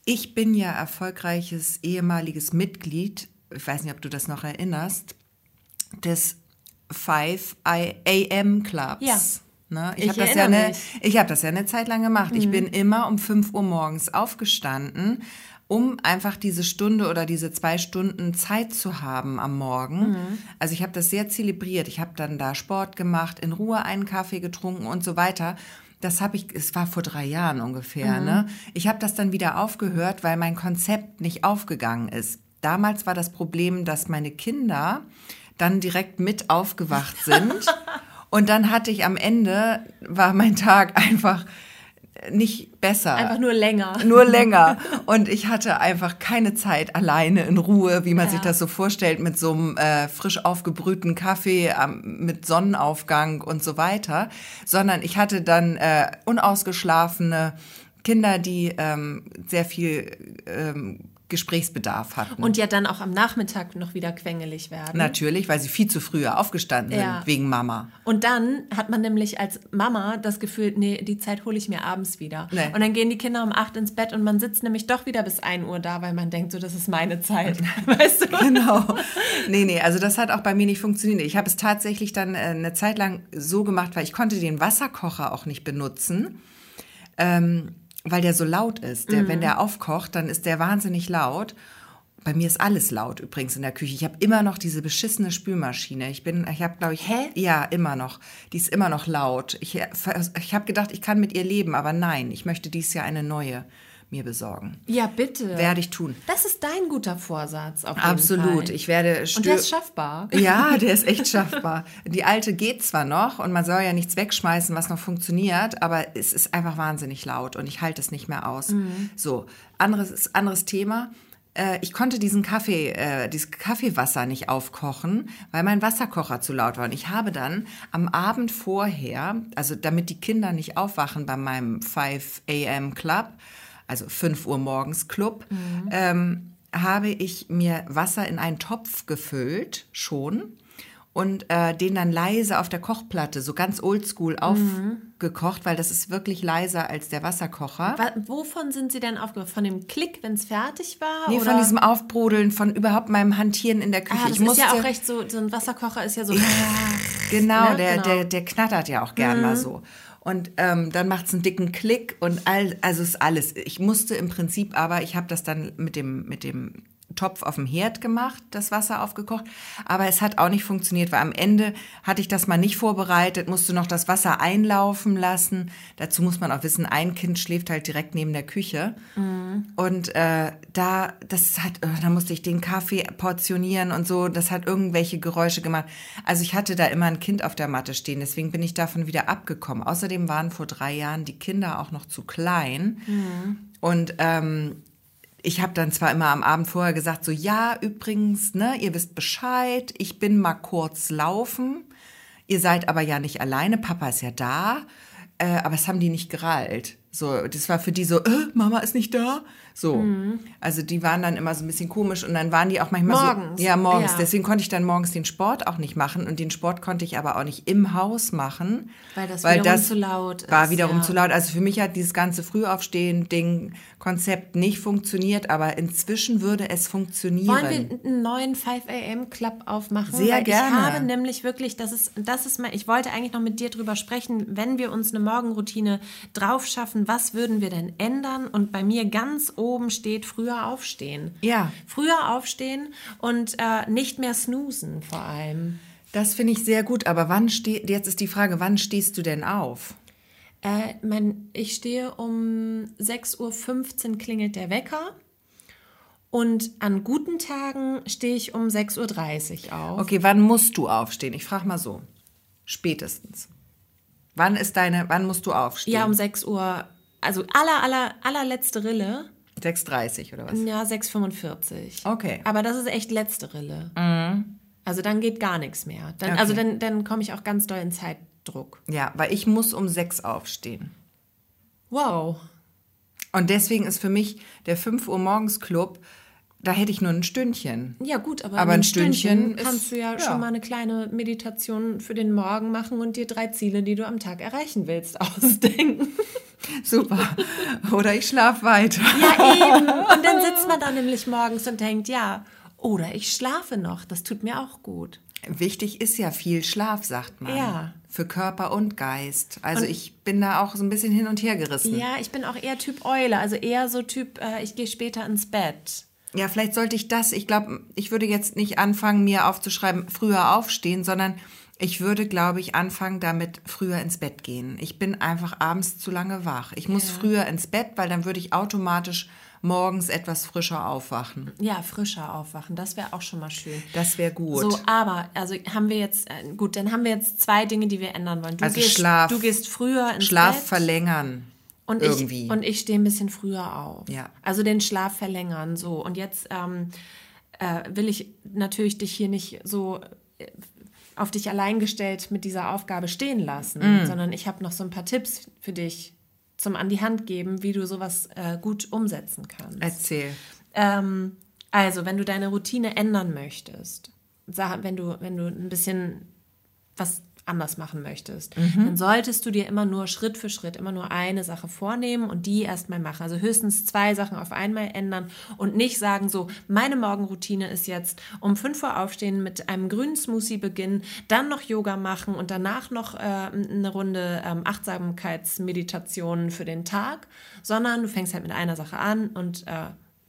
Ich bin ja erfolgreiches ehemaliges Mitglied, ich weiß nicht, ob du das noch erinnerst, des 5 AM Clubs. Ja. Ne? Ich, Ich habe das, ja. Mhm. ich hab das ja eine Zeit lang gemacht. Ich bin immer um 5 Uhr morgens aufgestanden, um einfach diese Stunde oder diese zwei Stunden Zeit zu haben am Morgen. Mhm. Also ich habe das sehr zelebriert. Ich habe dann da Sport gemacht, in Ruhe einen Kaffee getrunken und so weiter. Das habe ich, es war vor drei Jahren ungefähr. Mhm. Ne? Ich habe das dann wieder aufgehört, weil mein Konzept nicht aufgegangen ist. Damals war das Problem, dass meine Kinder dann direkt mit aufgewacht sind. und dann hatte ich am Ende, war mein Tag einfach nicht besser. Einfach nur länger. Nur länger. Und ich hatte einfach keine Zeit alleine in Ruhe, wie man Ja. sich das so vorstellt, mit so einem äh, frisch aufgebrühten Kaffee ähm, mit Sonnenaufgang und so weiter, sondern ich hatte dann äh, unausgeschlafene Kinder, die ähm, sehr viel ähm, Gesprächsbedarf hatten. Und ja dann auch am Nachmittag noch wieder quengelig werden. Natürlich, weil sie viel zu früh aufgestanden Ja. sind, wegen Mama. Und dann hat man nämlich als Mama das Gefühl, nee, die Zeit hole ich mir abends wieder. Nee. Und dann gehen die Kinder um acht ins Bett und man sitzt nämlich doch wieder bis ein Uhr da, weil man denkt, so, das ist meine Zeit. Weißt du? Genau. Nee, nee, also das hat auch bei mir nicht funktioniert. Ich habe es tatsächlich dann äh, eine Zeit lang so gemacht, weil ich konnte den Wasserkocher auch nicht benutzen, ähm, weil der so laut ist. Der, Wenn der aufkocht, dann ist der wahnsinnig laut. Bei mir ist alles laut übrigens in der Küche. Ich habe immer noch diese beschissene Spülmaschine. Ich bin, ich habe, glaube ich, Hä? ja, immer noch. Die ist immer noch laut. Ich, äh, ich habe gedacht, ich kann mit ihr leben, aber nein, ich möchte dieses Jahr eine neue mir besorgen. Ja, bitte. Werde ich tun. das ist dein guter Vorsatz auf jeden Absolut. Fall. Ich werde und der ist schaffbar. ja, der ist echt schaffbar. Die alte geht zwar noch und man soll ja nichts wegschmeißen, was noch funktioniert, aber es ist einfach wahnsinnig laut und ich halte es nicht mehr aus. Mhm. So, anderes, anderes Thema. äh, ich konnte diesen Kaffee, äh, dieses Kaffeewasser nicht aufkochen, weil mein Wasserkocher zu laut war. Und ich habe dann am Abend vorher, also damit die Kinder nicht aufwachen bei meinem 5 a.m. Club, also 5 Uhr morgens Club, ähm, habe ich mir Wasser in einen Topf gefüllt, schon, und äh, den dann leise auf der Kochplatte, so ganz oldschool aufgekocht, weil das ist wirklich leiser als der Wasserkocher. Wa- Wovon sind Sie denn aufgewacht? Von dem Klick, wenn es fertig war? Nee, oder? von diesem Aufbrodeln, von überhaupt meinem Hantieren in der Küche. Ah, das ich ist musste, ja auch recht so, so ein Wasserkocher ist ja so. Genau, Ne? der, Genau. Der, der knattert ja auch gern mal so. Und ähm, dann macht es einen dicken Klick und all, also ist alles. Ich musste im Prinzip aber, ich habe das dann mit dem, mit dem Topf auf dem Herd gemacht, das Wasser aufgekocht. Aber es hat auch nicht funktioniert, weil am Ende hatte ich das mal nicht vorbereitet, musste noch das Wasser einlaufen lassen. Dazu muss man auch wissen, ein Kind schläft halt direkt neben der Küche. Und äh, da, das hat, äh, da musste ich den Kaffee portionieren und so. Das hat irgendwelche Geräusche gemacht. Also ich hatte da immer ein Kind auf der Matte stehen. Deswegen bin ich davon wieder abgekommen. Außerdem waren vor drei Jahren die Kinder auch noch zu klein. Und ähm, ich habe dann zwar immer am Abend vorher gesagt, so ja, übrigens, ne, ihr wisst Bescheid, ich bin mal kurz laufen. Ihr seid aber ja nicht alleine, Papa ist ja da. Äh, aber es haben die nicht gerallt. So, das war für die so, äh, Mama ist nicht da. So. Also die waren dann immer so ein bisschen komisch und dann waren die auch manchmal Morgens. so. Ja, morgens. Ja. Deswegen konnte ich dann morgens den Sport auch nicht machen und den Sport konnte ich aber auch nicht im Haus machen. Weil das wiederum zu laut War ist, wiederum ja. zu laut. Also für mich hat dieses ganze Frühaufstehen-Ding, Konzept nicht funktioniert, aber inzwischen würde es funktionieren. Wollen wir einen neuen 5 a.m. Club aufmachen? Sehr Weil gerne. Ich habe nämlich wirklich, das ist, das ist mal, ich wollte eigentlich noch mit dir drüber sprechen, wenn wir uns eine Morgenroutine drauf schaffen, was würden wir denn ändern? Und bei mir ganz oben steht früher aufstehen. Ja. Früher aufstehen und äh, nicht mehr snoosen vor allem. Das finde ich sehr gut, aber wann steht, jetzt ist die Frage, wann stehst du denn auf? Äh, mein, ich stehe um 6.15 Uhr klingelt der Wecker. Und an guten Tagen stehe ich um 6.30 Uhr auf. Okay, wann musst du aufstehen? Ich frage mal so. Spätestens. Wann ist deine, wann musst du aufstehen? Ja, um 6 Uhr. Also aller, aller, allerletzte Rille. 6.30 oder was? Ja, 6,45. Okay. Aber das ist echt letzte Rille. Also dann geht gar nichts mehr. Dann, Okay. Also dann, dann komme ich auch ganz doll in Zeitdruck. Ja, weil ich muss um 6 aufstehen. Wow. Und deswegen ist für mich der 5 Uhr morgens Club, da hätte ich nur ein Stündchen. Ja gut, aber, Aber in ein einem Stündchen ist- kannst du ja, ja. schon mal eine kleine Meditation für den Morgen machen und dir drei Ziele, die du am Tag erreichen willst, ausdenken. Super. Oder ich schlafe weiter. Ja, eben. Und dann sitzt man da nämlich morgens und denkt, ja, oder ich schlafe noch, das tut mir auch gut. Wichtig ist ja viel Schlaf, sagt man. Ja. Für Körper und Geist. Also ich bin da auch so ein bisschen hin und her gerissen. Ja, ich bin auch eher Typ Eule, also eher so Typ, äh, ich gehe später ins Bett. Ja, vielleicht sollte ich das, ich glaube, ich würde jetzt nicht anfangen, mir aufzuschreiben, früher aufstehen, sondern ich würde, glaube ich, anfangen damit, früher ins Bett gehen. Ich bin einfach abends zu lange wach. Ich muss früher ins Bett, weil dann würde ich automatisch morgens etwas frischer aufwachen. Ja, frischer aufwachen, das wäre auch schon mal schön. Das wäre gut. So, aber, also haben wir jetzt, äh, gut, dann haben wir jetzt zwei Dinge, die wir ändern wollen. Du, Also gehst, Schlaf- du gehst früher ins Schlaf Bett. verlängern. Und irgendwie. ich, und ich stehe ein bisschen früher auf. Ja. Also den Schlaf verlängern. So. Und jetzt ähm, äh, will ich natürlich dich hier nicht so äh, auf dich allein gestellt mit dieser Aufgabe stehen lassen, Mm. sondern ich habe noch so ein paar Tipps für dich zum an die Hand geben, wie du sowas äh, gut umsetzen kannst. Erzähl. Ähm, also, wenn du deine Routine ändern möchtest, wenn du, wenn du ein bisschen was anders machen möchtest, dann solltest du dir immer nur Schritt für Schritt immer nur eine Sache vornehmen und die erstmal machen. Also höchstens zwei Sachen auf einmal ändern und nicht sagen so, meine Morgenroutine ist jetzt um 5 Uhr aufstehen, mit einem grünen Smoothie beginnen, dann noch Yoga machen und danach noch äh, eine Runde ähm, Achtsamkeitsmeditation für den Tag, sondern du fängst halt mit einer Sache an und äh,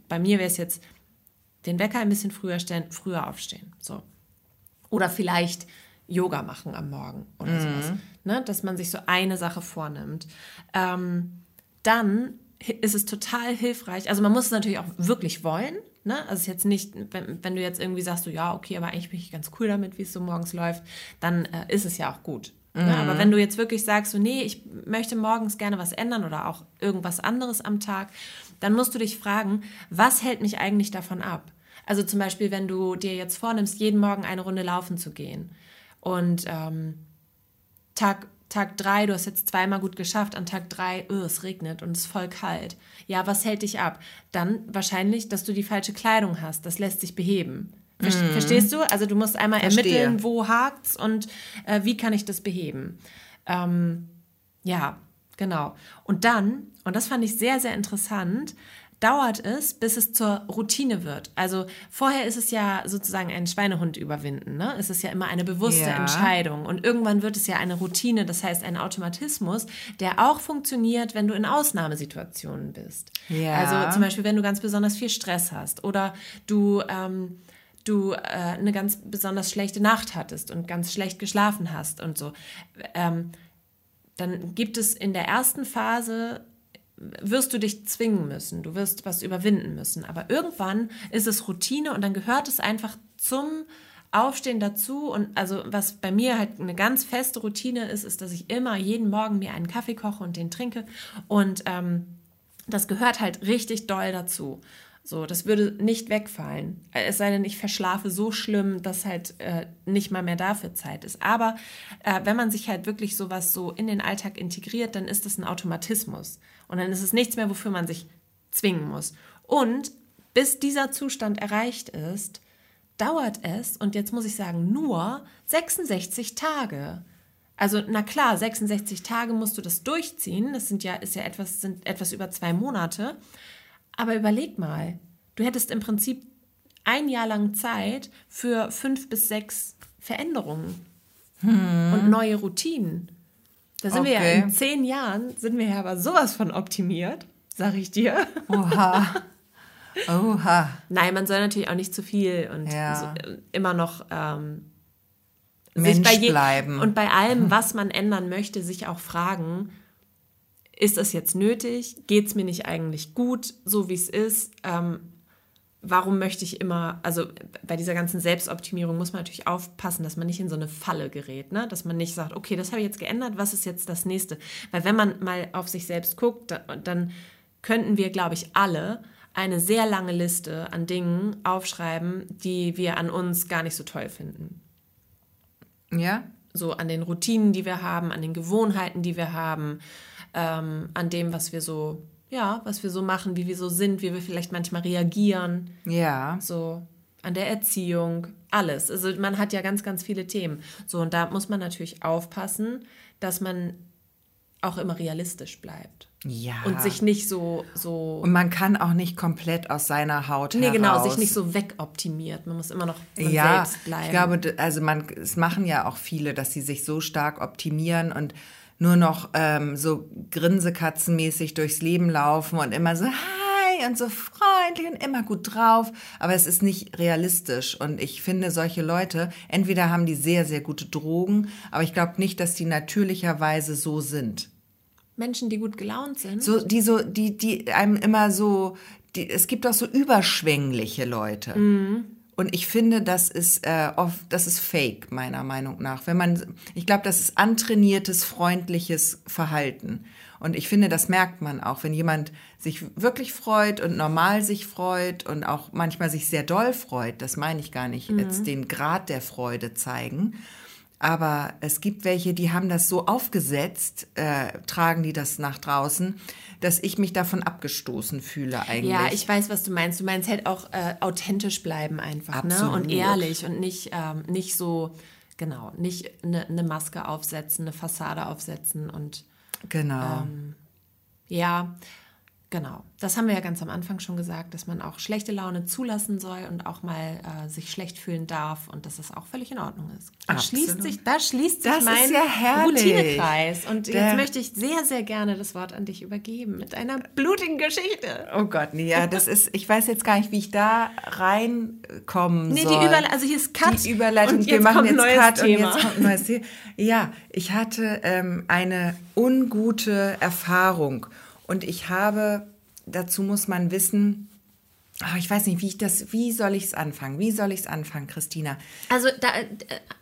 bei mir wäre es jetzt den Wecker ein bisschen früher stellen, früher aufstehen. So. Oder vielleicht Yoga machen am Morgen oder sowas. Ne? Dass man sich so eine Sache vornimmt. Ähm, dann ist es total hilfreich. Also man muss es natürlich auch wirklich wollen. Ne? Also es ist jetzt nicht, wenn, wenn du jetzt irgendwie sagst, so, ja, okay, aber eigentlich bin ich ganz cool damit, wie es so morgens läuft, dann äh, ist es ja auch gut. Ne? Aber wenn du jetzt wirklich sagst, so, nee, ich möchte morgens gerne was ändern oder auch irgendwas anderes am Tag, dann musst du dich fragen, was hält mich eigentlich davon ab? Also zum Beispiel, wenn du dir jetzt vornimmst, jeden Morgen eine Runde laufen zu gehen und ähm, Tag, Tag drei, du hast jetzt zweimal gut geschafft, an Tag drei, oh, es regnet und es ist voll kalt. Ja, was hält dich ab? Dann wahrscheinlich, dass du die falsche Kleidung hast. Das lässt sich beheben. Ver mhm. Verstehst du? Also du musst einmal Verstehe. ermitteln, wo hakt's und äh, wie kann ich das beheben. Ähm, ja, genau. Und dann, und das fand ich sehr, sehr interessant, dauert es, bis es zur Routine wird. Also vorher ist es ja sozusagen ein Schweinehund überwinden. Ne? Es ist ja immer eine bewusste ja. Entscheidung. Und irgendwann wird es ja eine Routine, das heißt ein Automatismus, der auch funktioniert, wenn du in Ausnahmesituationen bist. Ja. Also zum Beispiel, wenn du ganz besonders viel Stress hast oder du... Ähm, du äh, eine ganz besonders schlechte Nacht hattest und ganz schlecht geschlafen hast und so. Ähm, dann gibt es in der ersten Phase wirst du dich zwingen müssen, du wirst was überwinden müssen. Aber irgendwann ist es Routine und dann gehört es einfach zum Aufstehen dazu. Und also was bei mir halt eine ganz feste Routine ist, ist, dass ich immer jeden Morgen mir einen Kaffee koche und den trinke. Und ähm, das gehört halt richtig doll dazu. So, das würde nicht wegfallen. Es sei denn, ich verschlafe so schlimm, dass halt äh, nicht mal mehr dafür Zeit ist. Aber äh, wenn man sich halt wirklich sowas so in den Alltag integriert, dann ist das ein Automatismus. Und dann ist es nichts mehr, wofür man sich zwingen muss. Und bis dieser Zustand erreicht ist, dauert es, und jetzt muss ich sagen, nur 66 Tage. Also, na klar, 66 Tage musst du das durchziehen. Das sind ja, ist ja etwas, sind etwas über zwei Monate. Aber überleg mal, du hättest im Prinzip ein Jahr lang Zeit für fünf bis sechs Veränderungen hm. und neue Routinen. Da sind okay. wir ja in zehn Jahren, sind wir ja aber sowas von optimiert, sag ich dir. Oha. Oha. Nein, man soll natürlich auch nicht zu viel und ja. so, äh, immer noch ähm, Mensch bei bleiben. Und bei allem, was man ändern möchte, sich auch fragen, ist das jetzt nötig? Geht es mir nicht eigentlich gut, so wie es ist? Ähm, warum möchte ich immer, also bei dieser ganzen Selbstoptimierung muss man natürlich aufpassen, dass man nicht in so eine Falle gerät, ne? dass man nicht sagt, okay, das habe ich jetzt geändert, was ist jetzt das nächste? Weil wenn man mal auf sich selbst guckt, dann könnten wir, glaube ich, alle eine sehr lange Liste an Dingen aufschreiben, die wir an uns gar nicht so toll finden. Ja. So an den Routinen, die wir haben, an den Gewohnheiten, die wir haben, ähm, an dem, was wir so, ja, was wir so machen, wie wir so sind, wie wir vielleicht manchmal reagieren. Ja. So an der Erziehung, alles. Also man hat ja ganz, ganz viele Themen. So, und da muss man natürlich aufpassen, dass man auch immer realistisch bleibt. Ja. Und sich nicht so, so. Und man kann auch nicht komplett aus seiner Haut nee, heraus. Genau, sich nicht so wegoptimiert. Man muss immer noch man ja, selbst bleiben. Ich glaube, also man, es machen ja auch viele, dass sie sich so stark optimieren und nur noch ähm, so grinsekatzenmäßig durchs Leben laufen und immer so, hi und so freundlich und immer gut drauf. Aber es ist nicht realistisch. Und ich finde, solche Leute, entweder haben die sehr, sehr gute Drogen, aber ich glaube nicht, dass die natürlicherweise so sind. Menschen, die gut gelaunt sind. So, die so, die, die einem immer so, die, es gibt auch so überschwängliche Leute. Mhm. Und ich finde, das ist äh, oft, das ist Fake meiner Meinung nach. Wenn man, ich glaube, das ist antrainiertes freundliches Verhalten. Und ich finde, das merkt man auch, wenn jemand sich wirklich freut und normal sich freut und auch manchmal sich sehr doll freut. Das meine ich gar nicht mhm. jetzt den Grad der Freude zeigen. Aber es gibt welche, die haben das so aufgesetzt, äh, tragen die das nach draußen, dass ich mich davon abgestoßen fühle eigentlich. Ja, ich weiß, was du meinst. Du meinst halt auch äh, authentisch bleiben einfach, ne? Und ehrlich und nicht, ähm, nicht so, genau, nicht eine ne Maske aufsetzen, eine Fassade aufsetzen und genau. Ähm, ja, Genau, das haben wir ja ganz am Anfang schon gesagt, dass man auch schlechte Laune zulassen soll und auch mal äh, sich schlecht fühlen darf und dass das auch völlig in Ordnung ist. Da schließt sich, da schließt sich das mein ja Routinekreis. Und Der jetzt möchte ich sehr, sehr gerne das Wort an dich übergeben mit einer blutigen Geschichte. Oh Gott, nee, ja, das ist, ich weiß jetzt gar nicht, wie ich da reinkommen nee, soll. Nee, die Überleitung, also hier ist Cut. Die Überleitung, und wir machen jetzt Cut Thema. und jetzt kommt ein neues Thema. Ja, ich hatte ähm, eine ungute Erfahrung und ich habe, dazu muss man wissen, Ah, ich weiß nicht, wie ich das, wie soll ich es anfangen? Wie soll ich es anfangen, Christina? Also da, äh,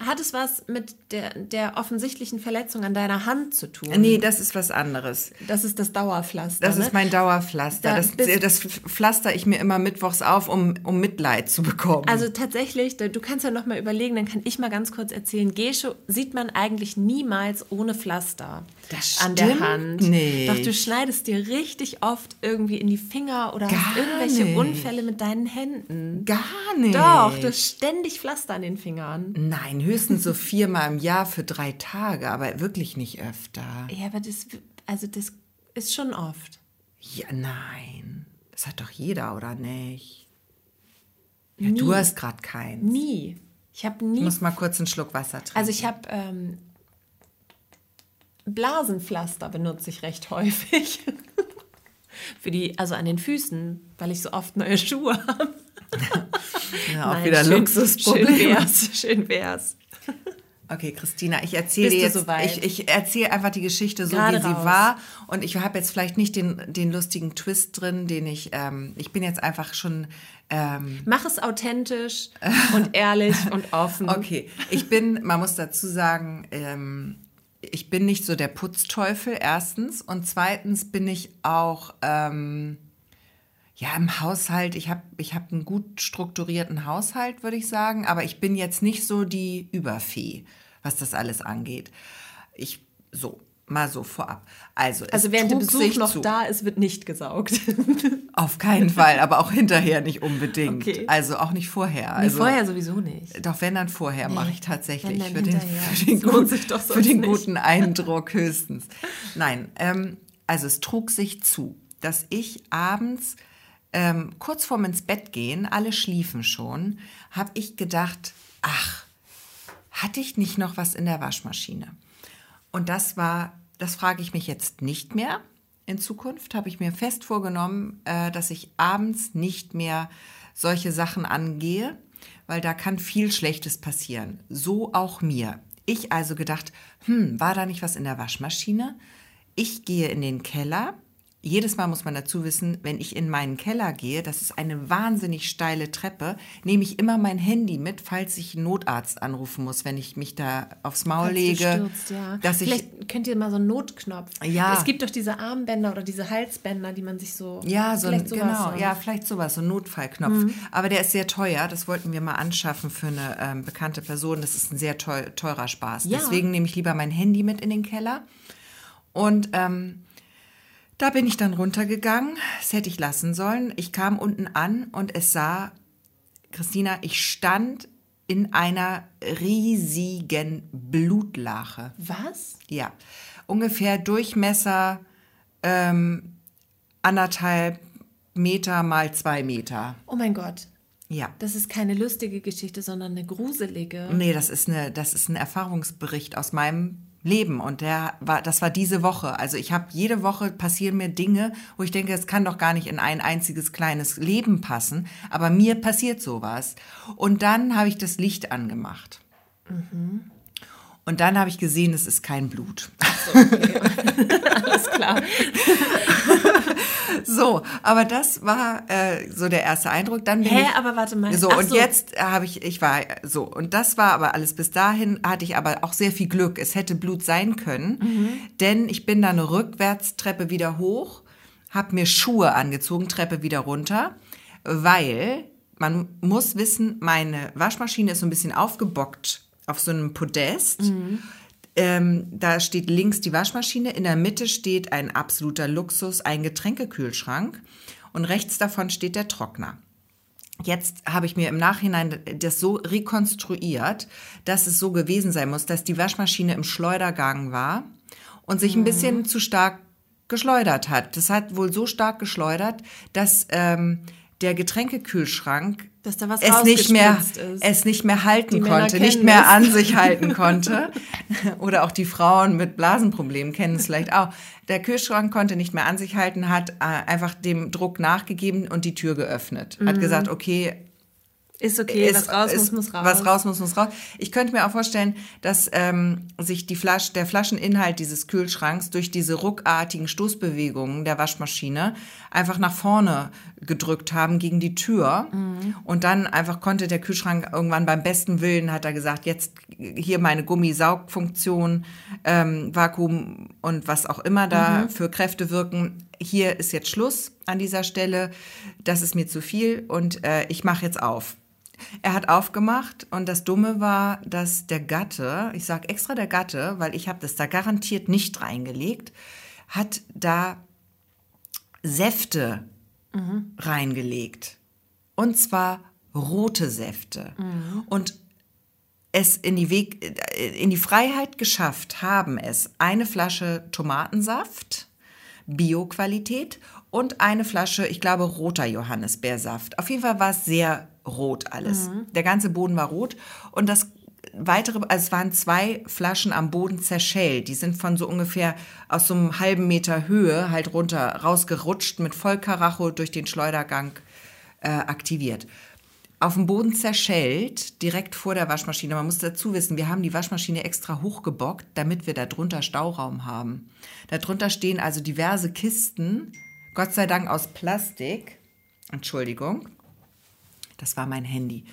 hat es was mit der, der offensichtlichen Verletzung an deiner Hand zu tun? Nee, das ist was anderes. Das ist das Dauerpflaster. Das ne? ist mein Dauerpflaster. Da Das, das pflaster ich mir immer mittwochs auf, um, um Mitleid zu bekommen. Also tatsächlich, du kannst ja noch mal überlegen, dann kann ich mal ganz kurz erzählen. Gesche sieht man eigentlich niemals ohne Pflaster Das an der Hand. nicht. Doch du schneidest dir richtig oft irgendwie in die Finger oder Gar hast irgendwelche nicht. Unfälle mit deinen Händen. Gar nicht. Doch, du hast ständig Pflaster an den Fingern. Nein, höchstens so viermal im Jahr für drei Tage, aber wirklich nicht öfter. Ja, aber das, also das ist schon oft. Ja, nein. Das hat doch jeder, oder nicht? Ja, du hast gerade keinen. Nie. Ich habe Ich nie. muss mal kurz einen Schluck Wasser trinken. Also ich habe ähm, Blasenpflaster benutze ich recht häufig. Für die, also an den Füßen, weil ich so oft neue Schuhe habe. ja, auch Nein, wieder schön- Luxusproblem. Schön wär's, schön wär's. Okay, Christina, ich erzähle jetzt, soweit? ich, ich erzähle einfach die Geschichte so, Gerade wie sie raus. war. Und ich habe jetzt vielleicht nicht den, den lustigen Twist drin, den ich, ähm, ich bin jetzt einfach schon, ähm, Mach es authentisch und ehrlich und offen. okay. Ich bin, man muss dazu sagen, ähm, ich bin nicht so der Putzteufel, erstens. Und zweitens bin ich auch, ähm, ja, im Haushalt, ich habe ich hab einen gut strukturierten Haushalt, würde ich sagen, aber ich bin jetzt nicht so die Überfee, was das alles angeht. Ich, so, mal so vorab. Also, Also während der Besuch noch zu. da ist, wird nicht gesaugt. Auf keinen Fall, aber auch hinterher nicht unbedingt. Okay. Also auch nicht vorher. Nee, Also, vorher sowieso nicht. Doch, wenn dann vorher mache ich tatsächlich. Für den, für den, gut, für den guten Eindruck höchstens. Nein, ähm, also es trug sich zu, dass ich abends ähm, kurz vorm ins Bett gehen, alle schliefen schon, habe ich gedacht, ach, hatte ich nicht noch was in der Waschmaschine? Und das war, das frage ich mich jetzt nicht mehr. In Zukunft habe ich mir fest vorgenommen, äh, dass ich abends nicht mehr solche Sachen angehe, weil da kann viel Schlechtes passieren. So auch mir. Ich also gedacht, hm, war da nicht was in der Waschmaschine? Ich gehe in den Keller. Jedes Mal muss man dazu wissen, wenn ich in meinen Keller gehe, das ist eine wahnsinnig steile Treppe, nehme ich immer mein Handy mit, falls ich einen Notarzt anrufen muss, wenn ich mich da aufs Maul Falls lege. stürzt, ja. Dass ich Vielleicht könnt ihr mal so einen Notknopf. Ja. Es gibt doch diese Armbänder oder diese Halsbänder, die man sich so. Ja, so ein, genau, so. Mhm. ja, vielleicht sowas, so ein Notfallknopf. Aber der ist sehr teuer. Das wollten wir mal anschaffen für eine ähm, bekannte Person. Das ist ein sehr teu teurer Spaß. Ja. Deswegen nehme ich lieber mein Handy mit in den Keller. Und ähm, da bin ich dann runtergegangen. Das hätte ich lassen sollen. Ich kam unten an und es sah, Christina, ich stand in einer riesigen Blutlache. Was? Ja, ungefähr Durchmesser ähm, anderthalb Meter mal zwei Meter. Oh mein Gott. Ja. Das ist keine lustige Geschichte, sondern eine gruselige. Nee, das ist, eine, das ist ein Erfahrungsbericht aus meinem Leben und der war, das war diese Woche. Also ich habe jede Woche passieren mir Dinge, wo ich denke, es kann doch gar nicht in ein einziges kleines Leben passen, aber mir passiert sowas. Und dann habe ich das Licht angemacht. Und dann habe ich gesehen, es ist kein Blut. Alles klar. So, aber das war äh, so der erste Eindruck. Dann bin Hä, ich, aber warte mal. So Ach und so. jetzt habe ich, ich war so und das war aber alles bis dahin hatte ich aber auch sehr viel Glück. Es hätte Blut sein können, Mhm. denn ich bin dann eine Rückwärtstreppe wieder hoch, habe mir Schuhe angezogen, Treppe wieder runter, weil man muss wissen, meine Waschmaschine ist so ein bisschen aufgebockt auf so einem Podest. Mhm. Ähm, da steht links die Waschmaschine, in der Mitte steht ein absoluter Luxus, ein Getränkekühlschrank und rechts davon steht der Trockner. Jetzt habe ich mir im Nachhinein das so rekonstruiert, dass es so gewesen sein muss, dass die Waschmaschine im Schleudergang war und sich ein bisschen zu stark geschleudert hat. Das hat wohl so stark geschleudert, dass ähm, der Getränkekühlschrank Dass da was es nicht mehr ist. es nicht mehr halten konnte, nicht mehr an sich halten konnte. Oder auch die Frauen mit Blasenproblemen kennen es vielleicht auch. Der Kühlschrank konnte nicht mehr an sich halten, hat äh, einfach dem Druck nachgegeben und die Tür geöffnet. Mhm. Hat gesagt, okay, Ist okay, was raus muss, muss raus. Was raus muss, muss raus. Ich könnte mir auch vorstellen, dass ähm, sich die Flasche, der Flascheninhalt dieses Kühlschranks durch diese ruckartigen Stoßbewegungen der Waschmaschine einfach nach vorne gedrückt haben gegen die Tür. Mhm. Und dann einfach konnte der Kühlschrank irgendwann beim besten Willen, hat er gesagt, jetzt hier meine Gummisaugfunktion, ähm, Vakuum und was auch immer da mhm. für Kräfte wirken. Hier ist jetzt Schluss an dieser Stelle. Das ist mir zu viel und äh, ich mache jetzt auf. Er hat aufgemacht und das Dumme war, dass der Gatte, ich sage extra der Gatte, weil ich habe das da garantiert nicht reingelegt, hat da Säfte mhm. reingelegt. Und zwar rote Säfte. Mhm. Und es in die, Weg, in die Freiheit geschafft haben es eine Flasche Tomatensaft, Bio-Qualität und eine Flasche, ich glaube, roter Johannisbeersaft. Auf jeden Fall war es sehr rot alles. Mhm. Der ganze Boden war rot und das weitere, also es waren zwei Flaschen am Boden zerschellt. Die sind von so ungefähr aus so einem halben Meter Höhe halt runter rausgerutscht mit Vollkaracho durch den Schleudergang äh, aktiviert. Auf dem Boden zerschellt, direkt vor der Waschmaschine. Man muss dazu wissen, wir haben die Waschmaschine extra hochgebockt, damit wir da drunter Stauraum haben. Darunter stehen also diverse Kisten, Gott sei Dank aus Plastik. Entschuldigung das war mein Handy,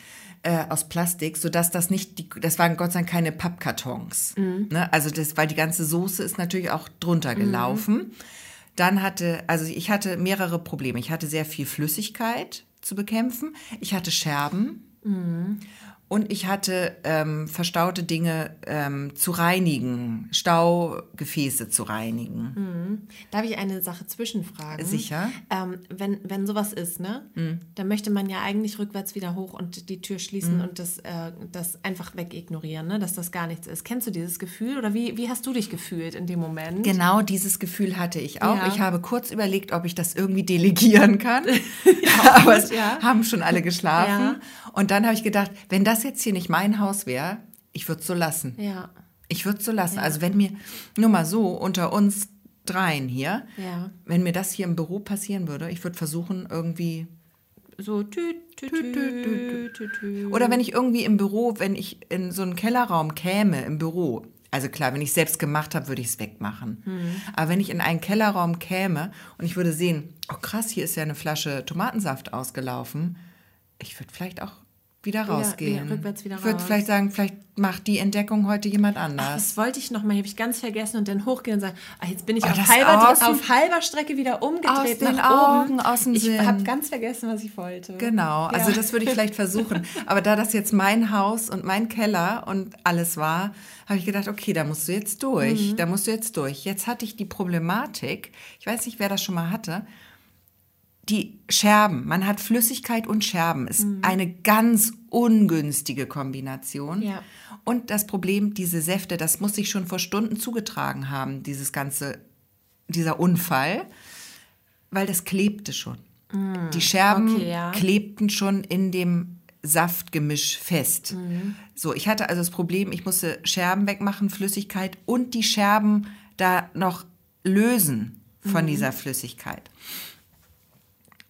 äh, aus Plastik, sodass das nicht, die, das waren Gott sei Dank keine Pappkartons. Mhm. Ne? Also das, weil die ganze Soße ist natürlich auch drunter mhm. gelaufen. Mhm. Dann hatte, also ich hatte mehrere Probleme. Ich hatte sehr viel Flüssigkeit zu bekämpfen. Ich hatte Scherben. Mhm. Und ich hatte ähm, verstaute Dinge ähm, zu reinigen, Staugefäße zu reinigen. Mhm. Darf ich eine Sache zwischenfragen? Sicher. Ähm, wenn, wenn sowas ist, ne, mhm. dann möchte man ja eigentlich rückwärts wieder hoch und die Tür schließen mhm. und das, äh, das einfach wegignorieren, ne, dass das gar nichts ist. Kennst du dieses Gefühl oder wie, wie hast du dich gefühlt in dem Moment? Genau dieses Gefühl hatte ich auch. Ja. Ich habe kurz überlegt, ob ich das irgendwie delegieren kann. ja, Aber es ja. haben schon alle geschlafen. Und dann habe ich gedacht, wenn das das jetzt hier nicht mein Haus wäre, ich würde es so lassen. Ja. Ich würde es so lassen. Ja. Also wenn mir, nur mal so, unter uns dreien hier, ja. wenn mir das hier im Büro passieren würde, ich würde versuchen, irgendwie so tüt, tüt, tüt. Oder wenn ich irgendwie im Büro, wenn ich in so einen Kellerraum käme im Büro, also klar, wenn ich es selbst gemacht habe, würde ich es wegmachen. Mhm. Aber wenn ich in einen Kellerraum käme und ich würde sehen, oh krass, hier ist ja eine Flasche Tomatensaft ausgelaufen, ich würde vielleicht auch wieder rausgehen. Wieder, rückwärts wieder ich würde vielleicht sagen, vielleicht macht die Entdeckung heute jemand anders. Ach, das wollte ich noch mal, habe ich ganz vergessen und dann hochgehen und sagen, ach, jetzt bin ich oh, auf, halber, auf halber Strecke wieder umgedreht aus nach Augen, oben. Aus dem ich habe ganz vergessen, was ich wollte. Genau, also ja. das würde ich vielleicht versuchen. Aber da das jetzt mein Haus und mein Keller und alles war, habe ich gedacht, okay, da musst du jetzt durch, mhm. da musst du jetzt durch. Jetzt hatte ich die Problematik, ich weiß nicht, wer das schon mal hatte, die Scherben, man hat Flüssigkeit und Scherben, ist mhm. eine ganz ungünstige Kombination. Ja. Und das Problem, diese Säfte, das muss sich schon vor Stunden zugetragen haben, dieses ganze, dieser Unfall, weil das klebte schon. Mhm. Die Scherben okay, ja. klebten schon in dem Saftgemisch fest. Mhm. So, ich hatte also das Problem, ich musste Scherben wegmachen, Flüssigkeit und die Scherben da noch lösen von mhm. dieser Flüssigkeit.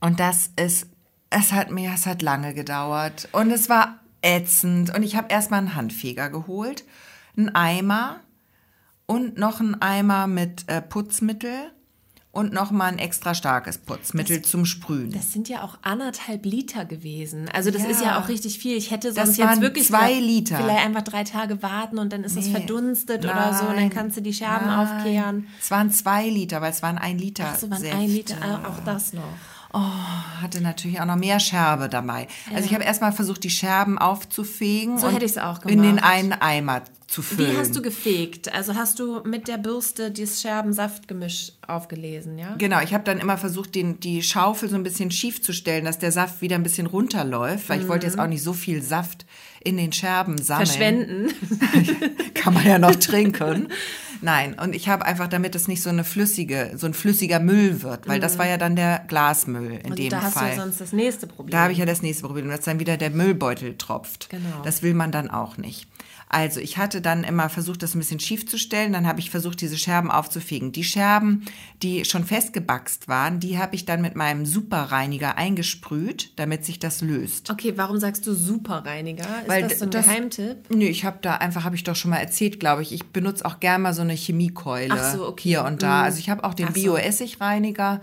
Und das ist, es hat mir, es hat lange gedauert und es war ätzend. Und ich habe erstmal einen Handfeger geholt, einen Eimer und noch einen Eimer mit äh, Putzmittel und noch mal ein extra starkes Putzmittel das, zum Sprühen. Das sind ja auch anderthalb Liter gewesen. Also das ja. ist ja auch richtig viel. Ich hätte sonst das jetzt wirklich zwei Liter. Vielleicht einfach drei Tage warten und dann ist es verdunstet Nein. oder so und dann kannst du die Scherben Nein. aufkehren. Es waren zwei Liter, weil es waren ein Liter. Ach so, waren Säfte. ein Liter, auch das noch. Oh, hatte natürlich auch noch mehr Scherbe dabei. Ja. Also ich habe erstmal versucht, die Scherben aufzufegen. So hätte ich es auch gemacht. In den einen Eimer zu füllen. Wie hast du gefegt? Also hast du mit der Bürste dieses Scherbensaftgemisch aufgelesen, ja? Genau, ich habe dann immer versucht, den, die Schaufel so ein bisschen schief zu stellen, dass der Saft wieder ein bisschen runterläuft, weil mhm. ich wollte jetzt auch nicht so viel Saft in den Scherben sammeln. Verschwenden. Kann man ja noch trinken. Nein, und ich habe einfach, damit es nicht so eine flüssige, so ein flüssiger Müll wird, weil das war ja dann der Glasmüll in Mhm. Und dem da hast Fall. du ja sonst das nächste Problem. Da habe ich ja das nächste Problem, dass dann wieder der Müllbeutel tropft. Genau. Das will man dann auch nicht. Also ich hatte dann immer versucht, das ein bisschen schief zu stellen. Dann habe ich versucht, diese Scherben aufzufegen. Die Scherben, die schon festgebackst waren, die habe ich dann mit meinem Superreiniger eingesprüht, damit sich das löst. okay, warum sagst du Superreiniger? Ist Weil das so ein das- Geheimtipp? Nö, ich habe da einfach, habe ich doch schon mal erzählt, glaube ich. Ich benutze auch gerne mal so eine Chemiekeule Ach so, okay. hier und da. Mhm. Also ich habe auch den so. Bio-Essigreiniger,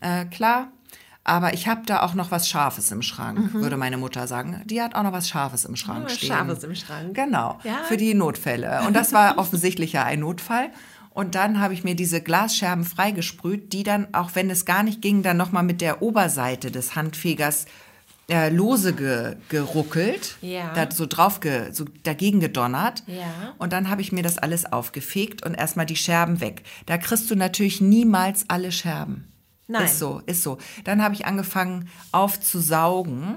äh, klar. Aber ich habe da auch noch was Scharfes im Schrank, würde meine Mutter sagen. Die hat auch noch was Scharfes im Schrank Mhm. was stehen. Scharfes im Schrank. Genau, Ja. für die Notfälle. Und das war offensichtlich ja ein Notfall. Und dann habe ich mir diese Glasscherben freigesprüht, die dann, auch wenn es gar nicht ging, dann nochmal mit der Oberseite des Handfegers äh, lose ge, geruckelt, Ja. da so drauf ge, so dagegen gedonnert. Ja. Und dann habe ich mir das alles aufgefegt und erstmal die Scherben weg. Da kriegst du natürlich niemals alle Scherben. Nein. Ist so, ist so. Dann habe ich angefangen aufzusaugen,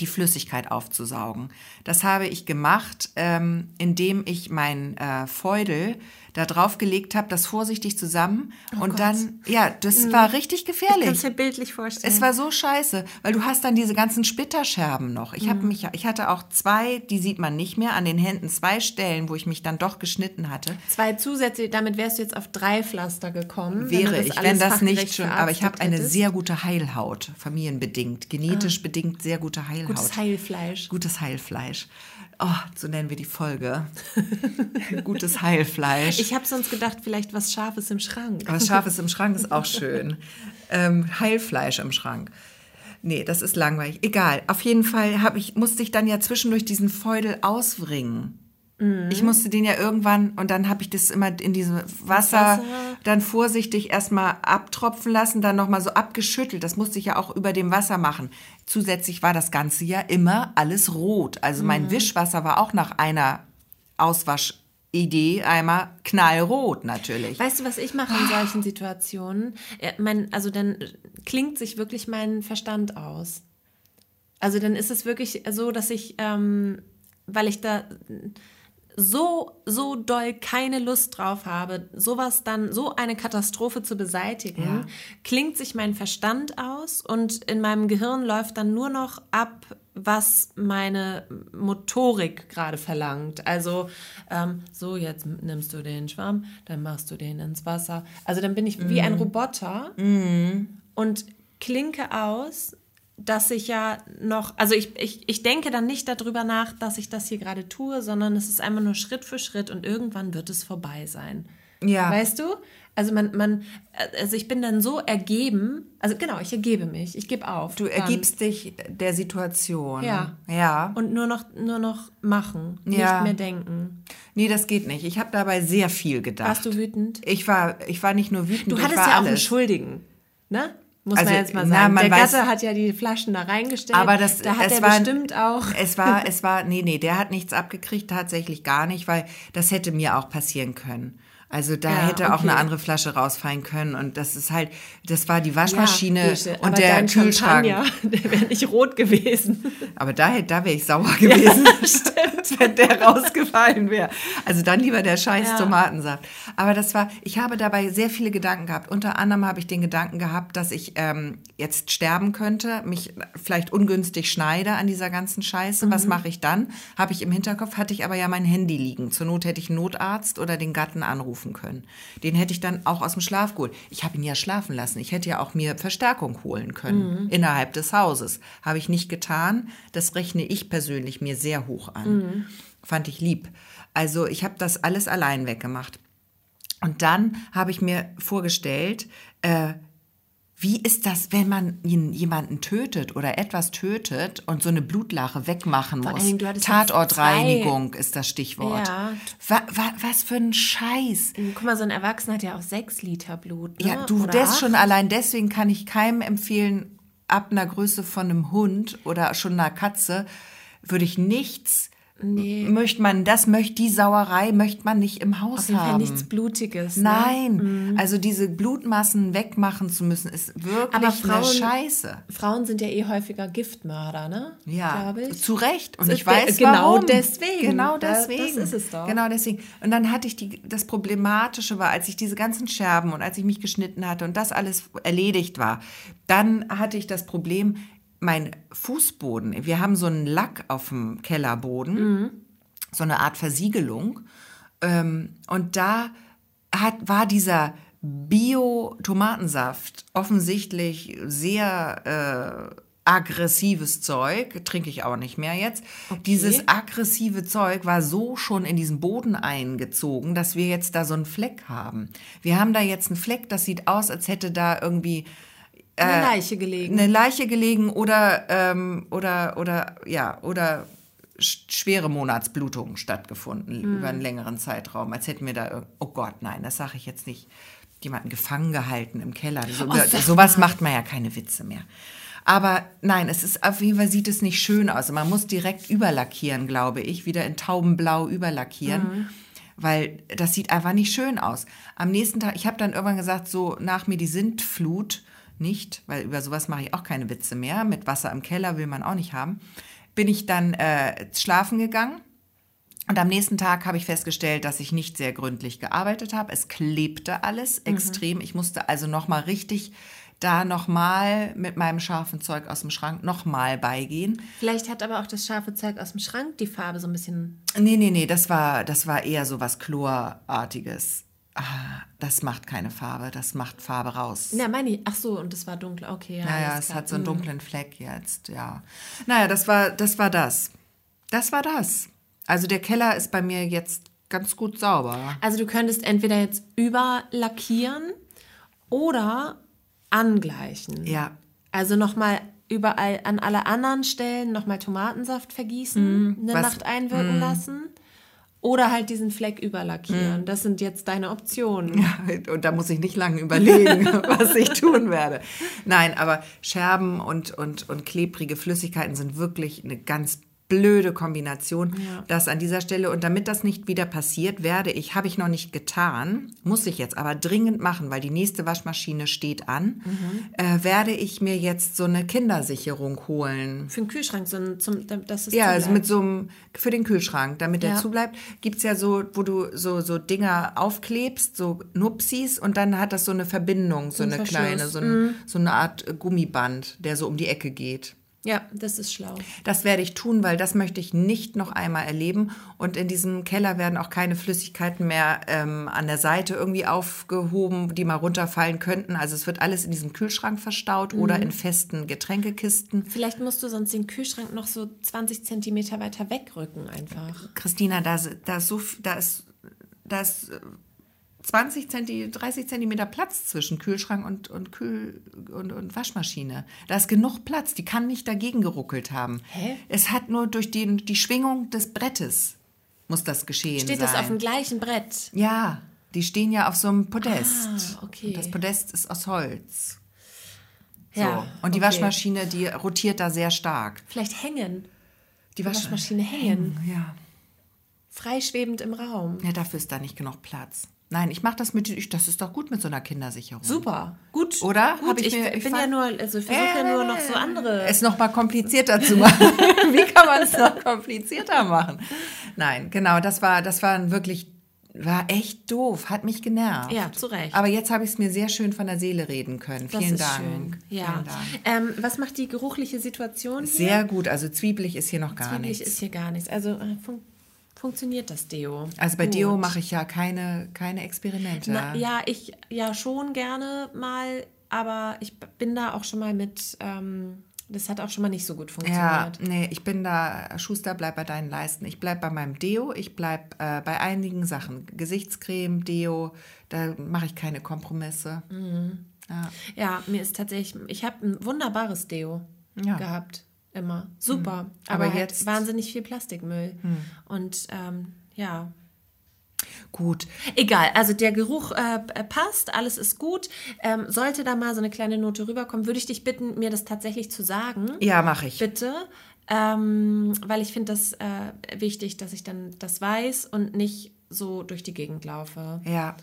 die Flüssigkeit aufzusaugen. Das habe ich gemacht, ähm, indem ich mein äh, Feudel da draufgelegt habe, das vorsichtig zusammen und Oh Gott. Mhm. dann, ja, das war richtig gefährlich. Kannst du dir bildlich vorstellen. Es war so scheiße, weil du hast dann diese ganzen Splitterscherben noch. Ich Mhm. habe mich, ich hatte auch zwei, die sieht man nicht mehr, an den Händen zwei Stellen, wo ich mich dann doch geschnitten hatte. Zwei Zusätze, damit wärst du jetzt auf drei Pflaster gekommen. wenn Wäre ich, alles wenn das nicht schon, aber ich habe eine sehr gute Heilhaut, familienbedingt, genetisch bedingt sehr gute Heilhaut. Gutes Heilfleisch. Gutes Heilfleisch. Oh, so nennen wir die Folge. Gutes Heilfleisch. Ich habe sonst gedacht, vielleicht was Scharfes im Schrank. Was Scharfes im Schrank ist auch schön. Ähm, Heilfleisch im Schrank. Nee, das ist langweilig. Egal. Auf jeden Fall hab ich, musste ich dann ja zwischendurch diesen Feudel auswringen. Ich musste den ja irgendwann und dann habe ich das immer in diesem Wasser, Wasser. dann vorsichtig erstmal abtropfen lassen, dann nochmal so abgeschüttelt. Das musste ich ja auch über dem Wasser machen. Zusätzlich war das Ganze ja immer alles rot. Also mein Wischwasser war auch nach einer Auswaschidee einmal knallrot natürlich. Weißt du, was ich mache in solchen Situationen? Ja, mein, also dann klingt sich wirklich mein Verstand aus. Also dann ist es wirklich so, dass ich, ähm, weil ich da so, so doll keine Lust drauf habe, sowas dann, so eine Katastrophe zu beseitigen, Ja. klingt sich mein Verstand aus und in meinem Gehirn läuft dann nur noch ab, was meine Motorik gerade verlangt. Also ähm, so, jetzt nimmst du den Schwamm, dann machst du den ins Wasser. Also dann bin ich wie ein Roboter und klinke aus, dass ich ja noch, also ich, ich, ich denke dann nicht darüber nach, dass ich das hier gerade tue, sondern es ist einfach nur Schritt für Schritt und irgendwann wird es vorbei sein. Ja. Weißt du? Also man, man, also ich bin dann so ergeben, also genau, ich ergebe mich, ich gebe auf. Du dann. ergibst dich der Situation. Ja. Ja. Und nur noch, nur noch machen, Ja. nicht mehr denken. Nee, das geht nicht. Ich habe dabei sehr viel gedacht. Warst du wütend? Ich war, ich war nicht nur wütend, Du ich hattest war ja auch einen alles. Schuldigen, ne? Muss Also, man jetzt mal na, sagen. man der weiß- Gatte hat ja die Flaschen da reingestellt. Aber das, da hat es er war, bestimmt auch. Es war, es war, nee, nee, der hat nichts abgekriegt, tatsächlich gar nicht, weil das hätte mir auch passieren können. Also da Ja, hätte auch okay. eine andere Flasche rausfallen können und das ist halt, das war die Waschmaschine Grüße. und aber der Kühlschrank. Champagner, der wäre nicht rot gewesen. Aber da, hätte- da wäre ich sauer gewesen, wenn der rausgefallen wäre. Also dann lieber der scheiß Ja. Tomatensaft. Aber das war, ich habe dabei sehr viele Gedanken gehabt. Unter anderem habe ich den Gedanken gehabt, dass ich ähm, jetzt sterben könnte, mich vielleicht ungünstig schneide an dieser ganzen Scheiße. Was mache ich dann? Habe ich im Hinterkopf, hatte ich aber ja mein Handy liegen. Zur Not hätte ich einen Notarzt oder den Gatten anrufen können. Den hätte ich dann auch aus dem Schlaf geholt. Ich habe ihn ja schlafen lassen. Ich hätte ja auch mir Verstärkung holen können innerhalb des Hauses. Habe ich nicht getan. Das rechne ich persönlich mir sehr hoch an. Fand ich lieb. Also ich habe das alles allein weggemacht. Und dann habe ich mir vorgestellt, äh, wie ist das, wenn man jemanden tötet oder etwas tötet und so eine Blutlache wegmachen muss? Dingen, Tatortreinigung ist das Stichwort. Ja. Wa, wa, was für ein Scheiß. Guck mal, so ein Erwachsener hat ja auch sechs Liter Blut. Ne? Ja, du, Oder das acht. schon allein deswegen kann ich keinem empfehlen, ab einer Größe von einem Hund oder schon einer Katze, würde ich nichts Nee. möchte man, das möchte, die Sauerei möchte man nicht im Haus Auf jeden Fall haben. nichts Blutiges. Ne? Nein, also diese Blutmassen wegmachen zu müssen, ist wirklich Aber eine Frauen- Scheiße. Frauen sind ja eh häufiger Giftmörder, ne? Ja, zu Recht. Und Das ich weiß genau warum. deswegen. Genau Da- das deswegen. ist es doch. Genau deswegen. Und dann hatte ich die, das Problematische war, als ich diese ganzen Scherben und als ich mich geschnitten hatte und das alles erledigt war, dann hatte ich das Problem, mein Fußboden, wir haben so einen Lack auf dem Kellerboden, Mhm. so eine Art Versiegelung. Ähm, und da hat, war dieser Bio-Tomatensaft offensichtlich sehr äh, aggressives Zeug, trinke ich auch nicht mehr jetzt. Dieses aggressive Zeug war so schon in diesen Boden eingezogen, dass wir jetzt da so einen Fleck haben. Wir haben da jetzt einen Fleck, das sieht aus, als hätte da irgendwie Eine Leiche gelegen. eine Leiche gelegen oder ähm, oder oder ja oder sch- schwere Monatsblutungen stattgefunden Hm. über einen längeren Zeitraum, als hätten wir da oh Gott, nein, das sage ich jetzt nicht. Jemanden gefangen gehalten im Keller. So, Oh, sowas macht man ja keine Witze mehr. Aber nein, es ist auf jeden Fall sieht es nicht schön aus. Und Man muss direkt überlackieren, glaube ich, wieder in taubenblau überlackieren. Mhm. Weil das sieht einfach nicht schön aus. Am nächsten Tag, ich habe dann irgendwann gesagt, so nach mir die Sintflut, nicht, weil über sowas mache ich auch keine Witze mehr. Mit Wasser im Keller will man auch nicht haben. Bin ich dann äh, schlafen gegangen. Und am nächsten Tag habe ich festgestellt, dass ich nicht sehr gründlich gearbeitet habe. Es klebte alles extrem. Ich musste also noch mal richtig da noch mal mit meinem scharfen Zeug aus dem Schrank noch mal beigehen. Vielleicht hat aber auch das scharfe Zeug aus dem Schrank die Farbe so ein bisschen. Nee, nee, nee, das war, das war eher so was Chlorartiges. Ah, das macht keine Farbe, das macht Farbe raus. Na, meine ich. Ach so, und es war dunkel. Okay, ja. Naja, es klar. hat so einen Mhm. dunklen Fleck jetzt, ja. Naja, das war, das war das. Das war das. Also der Keller ist bei mir jetzt ganz gut sauber. Also du könntest entweder jetzt überlackieren oder angleichen. Ja. Also nochmal überall an alle anderen Stellen nochmal Tomatensaft vergießen, eine Mhm. was- Nacht einwirken lassen. Oder halt diesen Fleck überlackieren. Das sind jetzt deine Optionen. Mhm. Und da muss ich nicht lange überlegen, was ich tun werde. Nein, aber Scherben und, und, und klebrige Flüssigkeiten sind wirklich eine ganz blöde Kombination. Ja. Das an dieser Stelle. Und damit das nicht wieder passiert, werde ich, habe ich noch nicht getan, muss ich jetzt aber dringend machen, weil die nächste Waschmaschine steht an, äh, werde ich mir jetzt so eine Kindersicherung holen. Für den Kühlschrank, so ein, zum, dass es Ja, also mit so einem, für den Kühlschrank, damit der Ja. zubleibt, gibt's ja so, wo du so, so Dinger aufklebst, so Nupsis und dann hat das so eine Verbindung, so Ein eine. Mhm. kleine, so, ein, so eine Art Gummiband, der so um die Ecke geht. Ja, das ist schlau. Das werde ich tun, weil das möchte ich nicht noch einmal erleben. Und in diesem Keller werden auch keine Flüssigkeiten mehr ähm, an der Seite irgendwie aufgehoben, die mal runterfallen könnten. Also es wird alles in diesem Kühlschrank verstaut Mhm. oder in festen Getränkekisten. Vielleicht musst du sonst den Kühlschrank noch so 20 Zentimeter weiter wegrücken einfach. Christina, da, ist- da ist so, da ist, da ist 20 Zenti, 30 Zentimeter Platz zwischen Kühlschrank und, und, Kühl, und, und Waschmaschine. Da ist genug Platz. Die kann nicht dagegen geruckelt haben. Hä? Es hat nur durch die, die Schwingung des Brettes muss das geschehen Steht sein. das auf dem gleichen Brett? ja, die stehen ja auf so einem Podest. Ah, okay. Und das Podest ist aus Holz. So. Ja, Und die okay. Waschmaschine, die rotiert da sehr stark. Vielleicht hängen. Die, Die Waschmaschine hängen. Ja. Freischwebend im Raum. Ja, dafür ist da nicht genug Platz. Nein, ich mache das mit, ich, das ist doch gut mit so einer Kindersicherung. Super. Gut. Oder? Gut, ich ich, mir- ich bin ja nur, also versuche ja nur noch so andere. Es noch mal komplizierter zu machen. Wie kann man es noch komplizierter machen? Nein, genau, das war, das war wirklich, war echt doof, hat mich genervt. Ja, zu Recht. Aber jetzt habe ich es mir sehr schön von der Seele reden können. das Vielen ist Dank. schön. Ja. Vielen Dank. Ähm, was macht die geruchliche Situation hier? Sehr gut, also zwiebelig ist hier noch gar Zwiebelig nichts. ist hier gar nichts. Also äh, funktioniert das Deo. Also bei Gut. Deo mache ich ja keine, keine Experimente. Na, ja, ich ja schon gerne mal, aber ich bin da auch schon mal mit, ähm, das hat auch schon mal nicht so gut Ja, funktioniert. nee, ich bin da, Schuster, bleib bei deinen Leisten. Ich bleib bei meinem Deo, ich bleib äh, bei einigen Sachen. Gesichtscreme, Deo, da mache ich keine Kompromisse. Mhm. Ja. Ja, mir ist tatsächlich, ich habe ein wunderbares Deo Ja. Gehabt. Immer. Super. Aber Aber, jetzt- jetzt wahnsinnig viel Plastikmüll. Und ähm, ja. Gut, Egal, also der Geruch äh, äh, passt, alles ist gut. Ähm, sollte da mal so eine kleine Note rüberkommen, würde ich dich bitten, mir das tatsächlich zu sagen. ja, mache ich. Bitte. ähm, weil ich finde das äh, wichtig, dass ich dann das weiß und nicht so durch die Gegend laufe. Ja,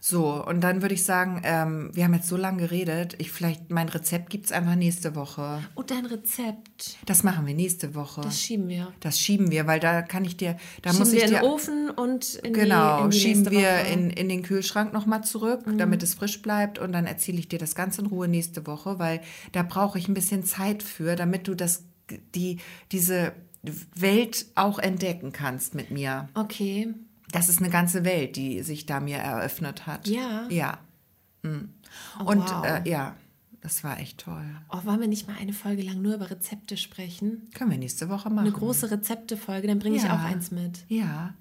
so, und dann würde ich sagen, ähm, wir haben jetzt so lange geredet, ich vielleicht, mein Rezept gibt es einfach nächste Woche. Und dein Rezept, Das machen wir nächste Woche. das schieben wir. Das schieben wir, weil da kann ich dir, da Schieben muss wir ich in dir. den Ofen und in Genau, die, in die schieben wir. Mhm. in, in den Kühlschrank nochmal zurück, damit es frisch bleibt und dann erzähle ich dir das ganz in Ruhe nächste Woche, weil da brauche ich ein bisschen Zeit für, damit du das, die, diese Welt auch entdecken kannst mit mir. Okay. Das ist eine ganze Welt, die sich da mir eröffnet hat. Ja. Ja. Mm. Oh, und wow. äh, ja, das war echt toll. Oh, wollen wir nicht mal eine Folge lang nur über Rezepte sprechen? Können wir nächste Woche machen. Eine große Rezeptefolge, dann bringe ich Ja. auch eins mit. Ja,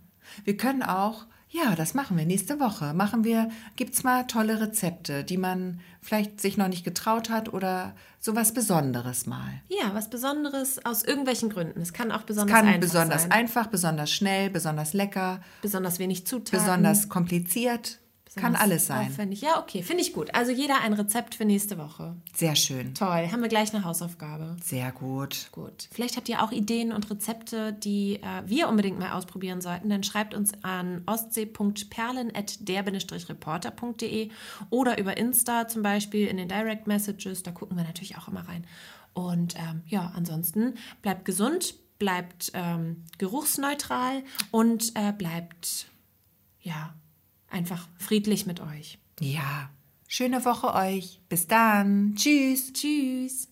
wir können auch, ja, das machen wir nächste Woche. Machen wir, gibt's mal tolle Rezepte, die man vielleicht sich noch nicht getraut hat oder sowas Besonderes mal. Ja, was Besonderes aus irgendwelchen Gründen. Es kann auch besonders Kann einfach besonders sein. einfach, besonders schnell, besonders lecker, besonders wenig Zutaten. besonders kompliziert. Kann alles sein. Aufwendig. Ja, okay, finde ich gut. Also jeder ein Rezept für nächste Woche. Sehr schön. Toll, haben wir gleich eine Hausaufgabe. Sehr gut. Gut. Vielleicht habt ihr auch Ideen und Rezepte, die äh, wir unbedingt mal ausprobieren sollten. Dann schreibt uns an ostsee.perlen.der-reporter.de oder über Insta zum Beispiel in den Direct Messages. Da gucken wir natürlich auch immer rein. Und ähm, ja, ansonsten bleibt gesund, bleibt ähm, geruchsneutral und äh, bleibt ja einfach friedlich mit euch. Ja. Schöne Woche euch. Bis dann. Tschüss. Tschüss.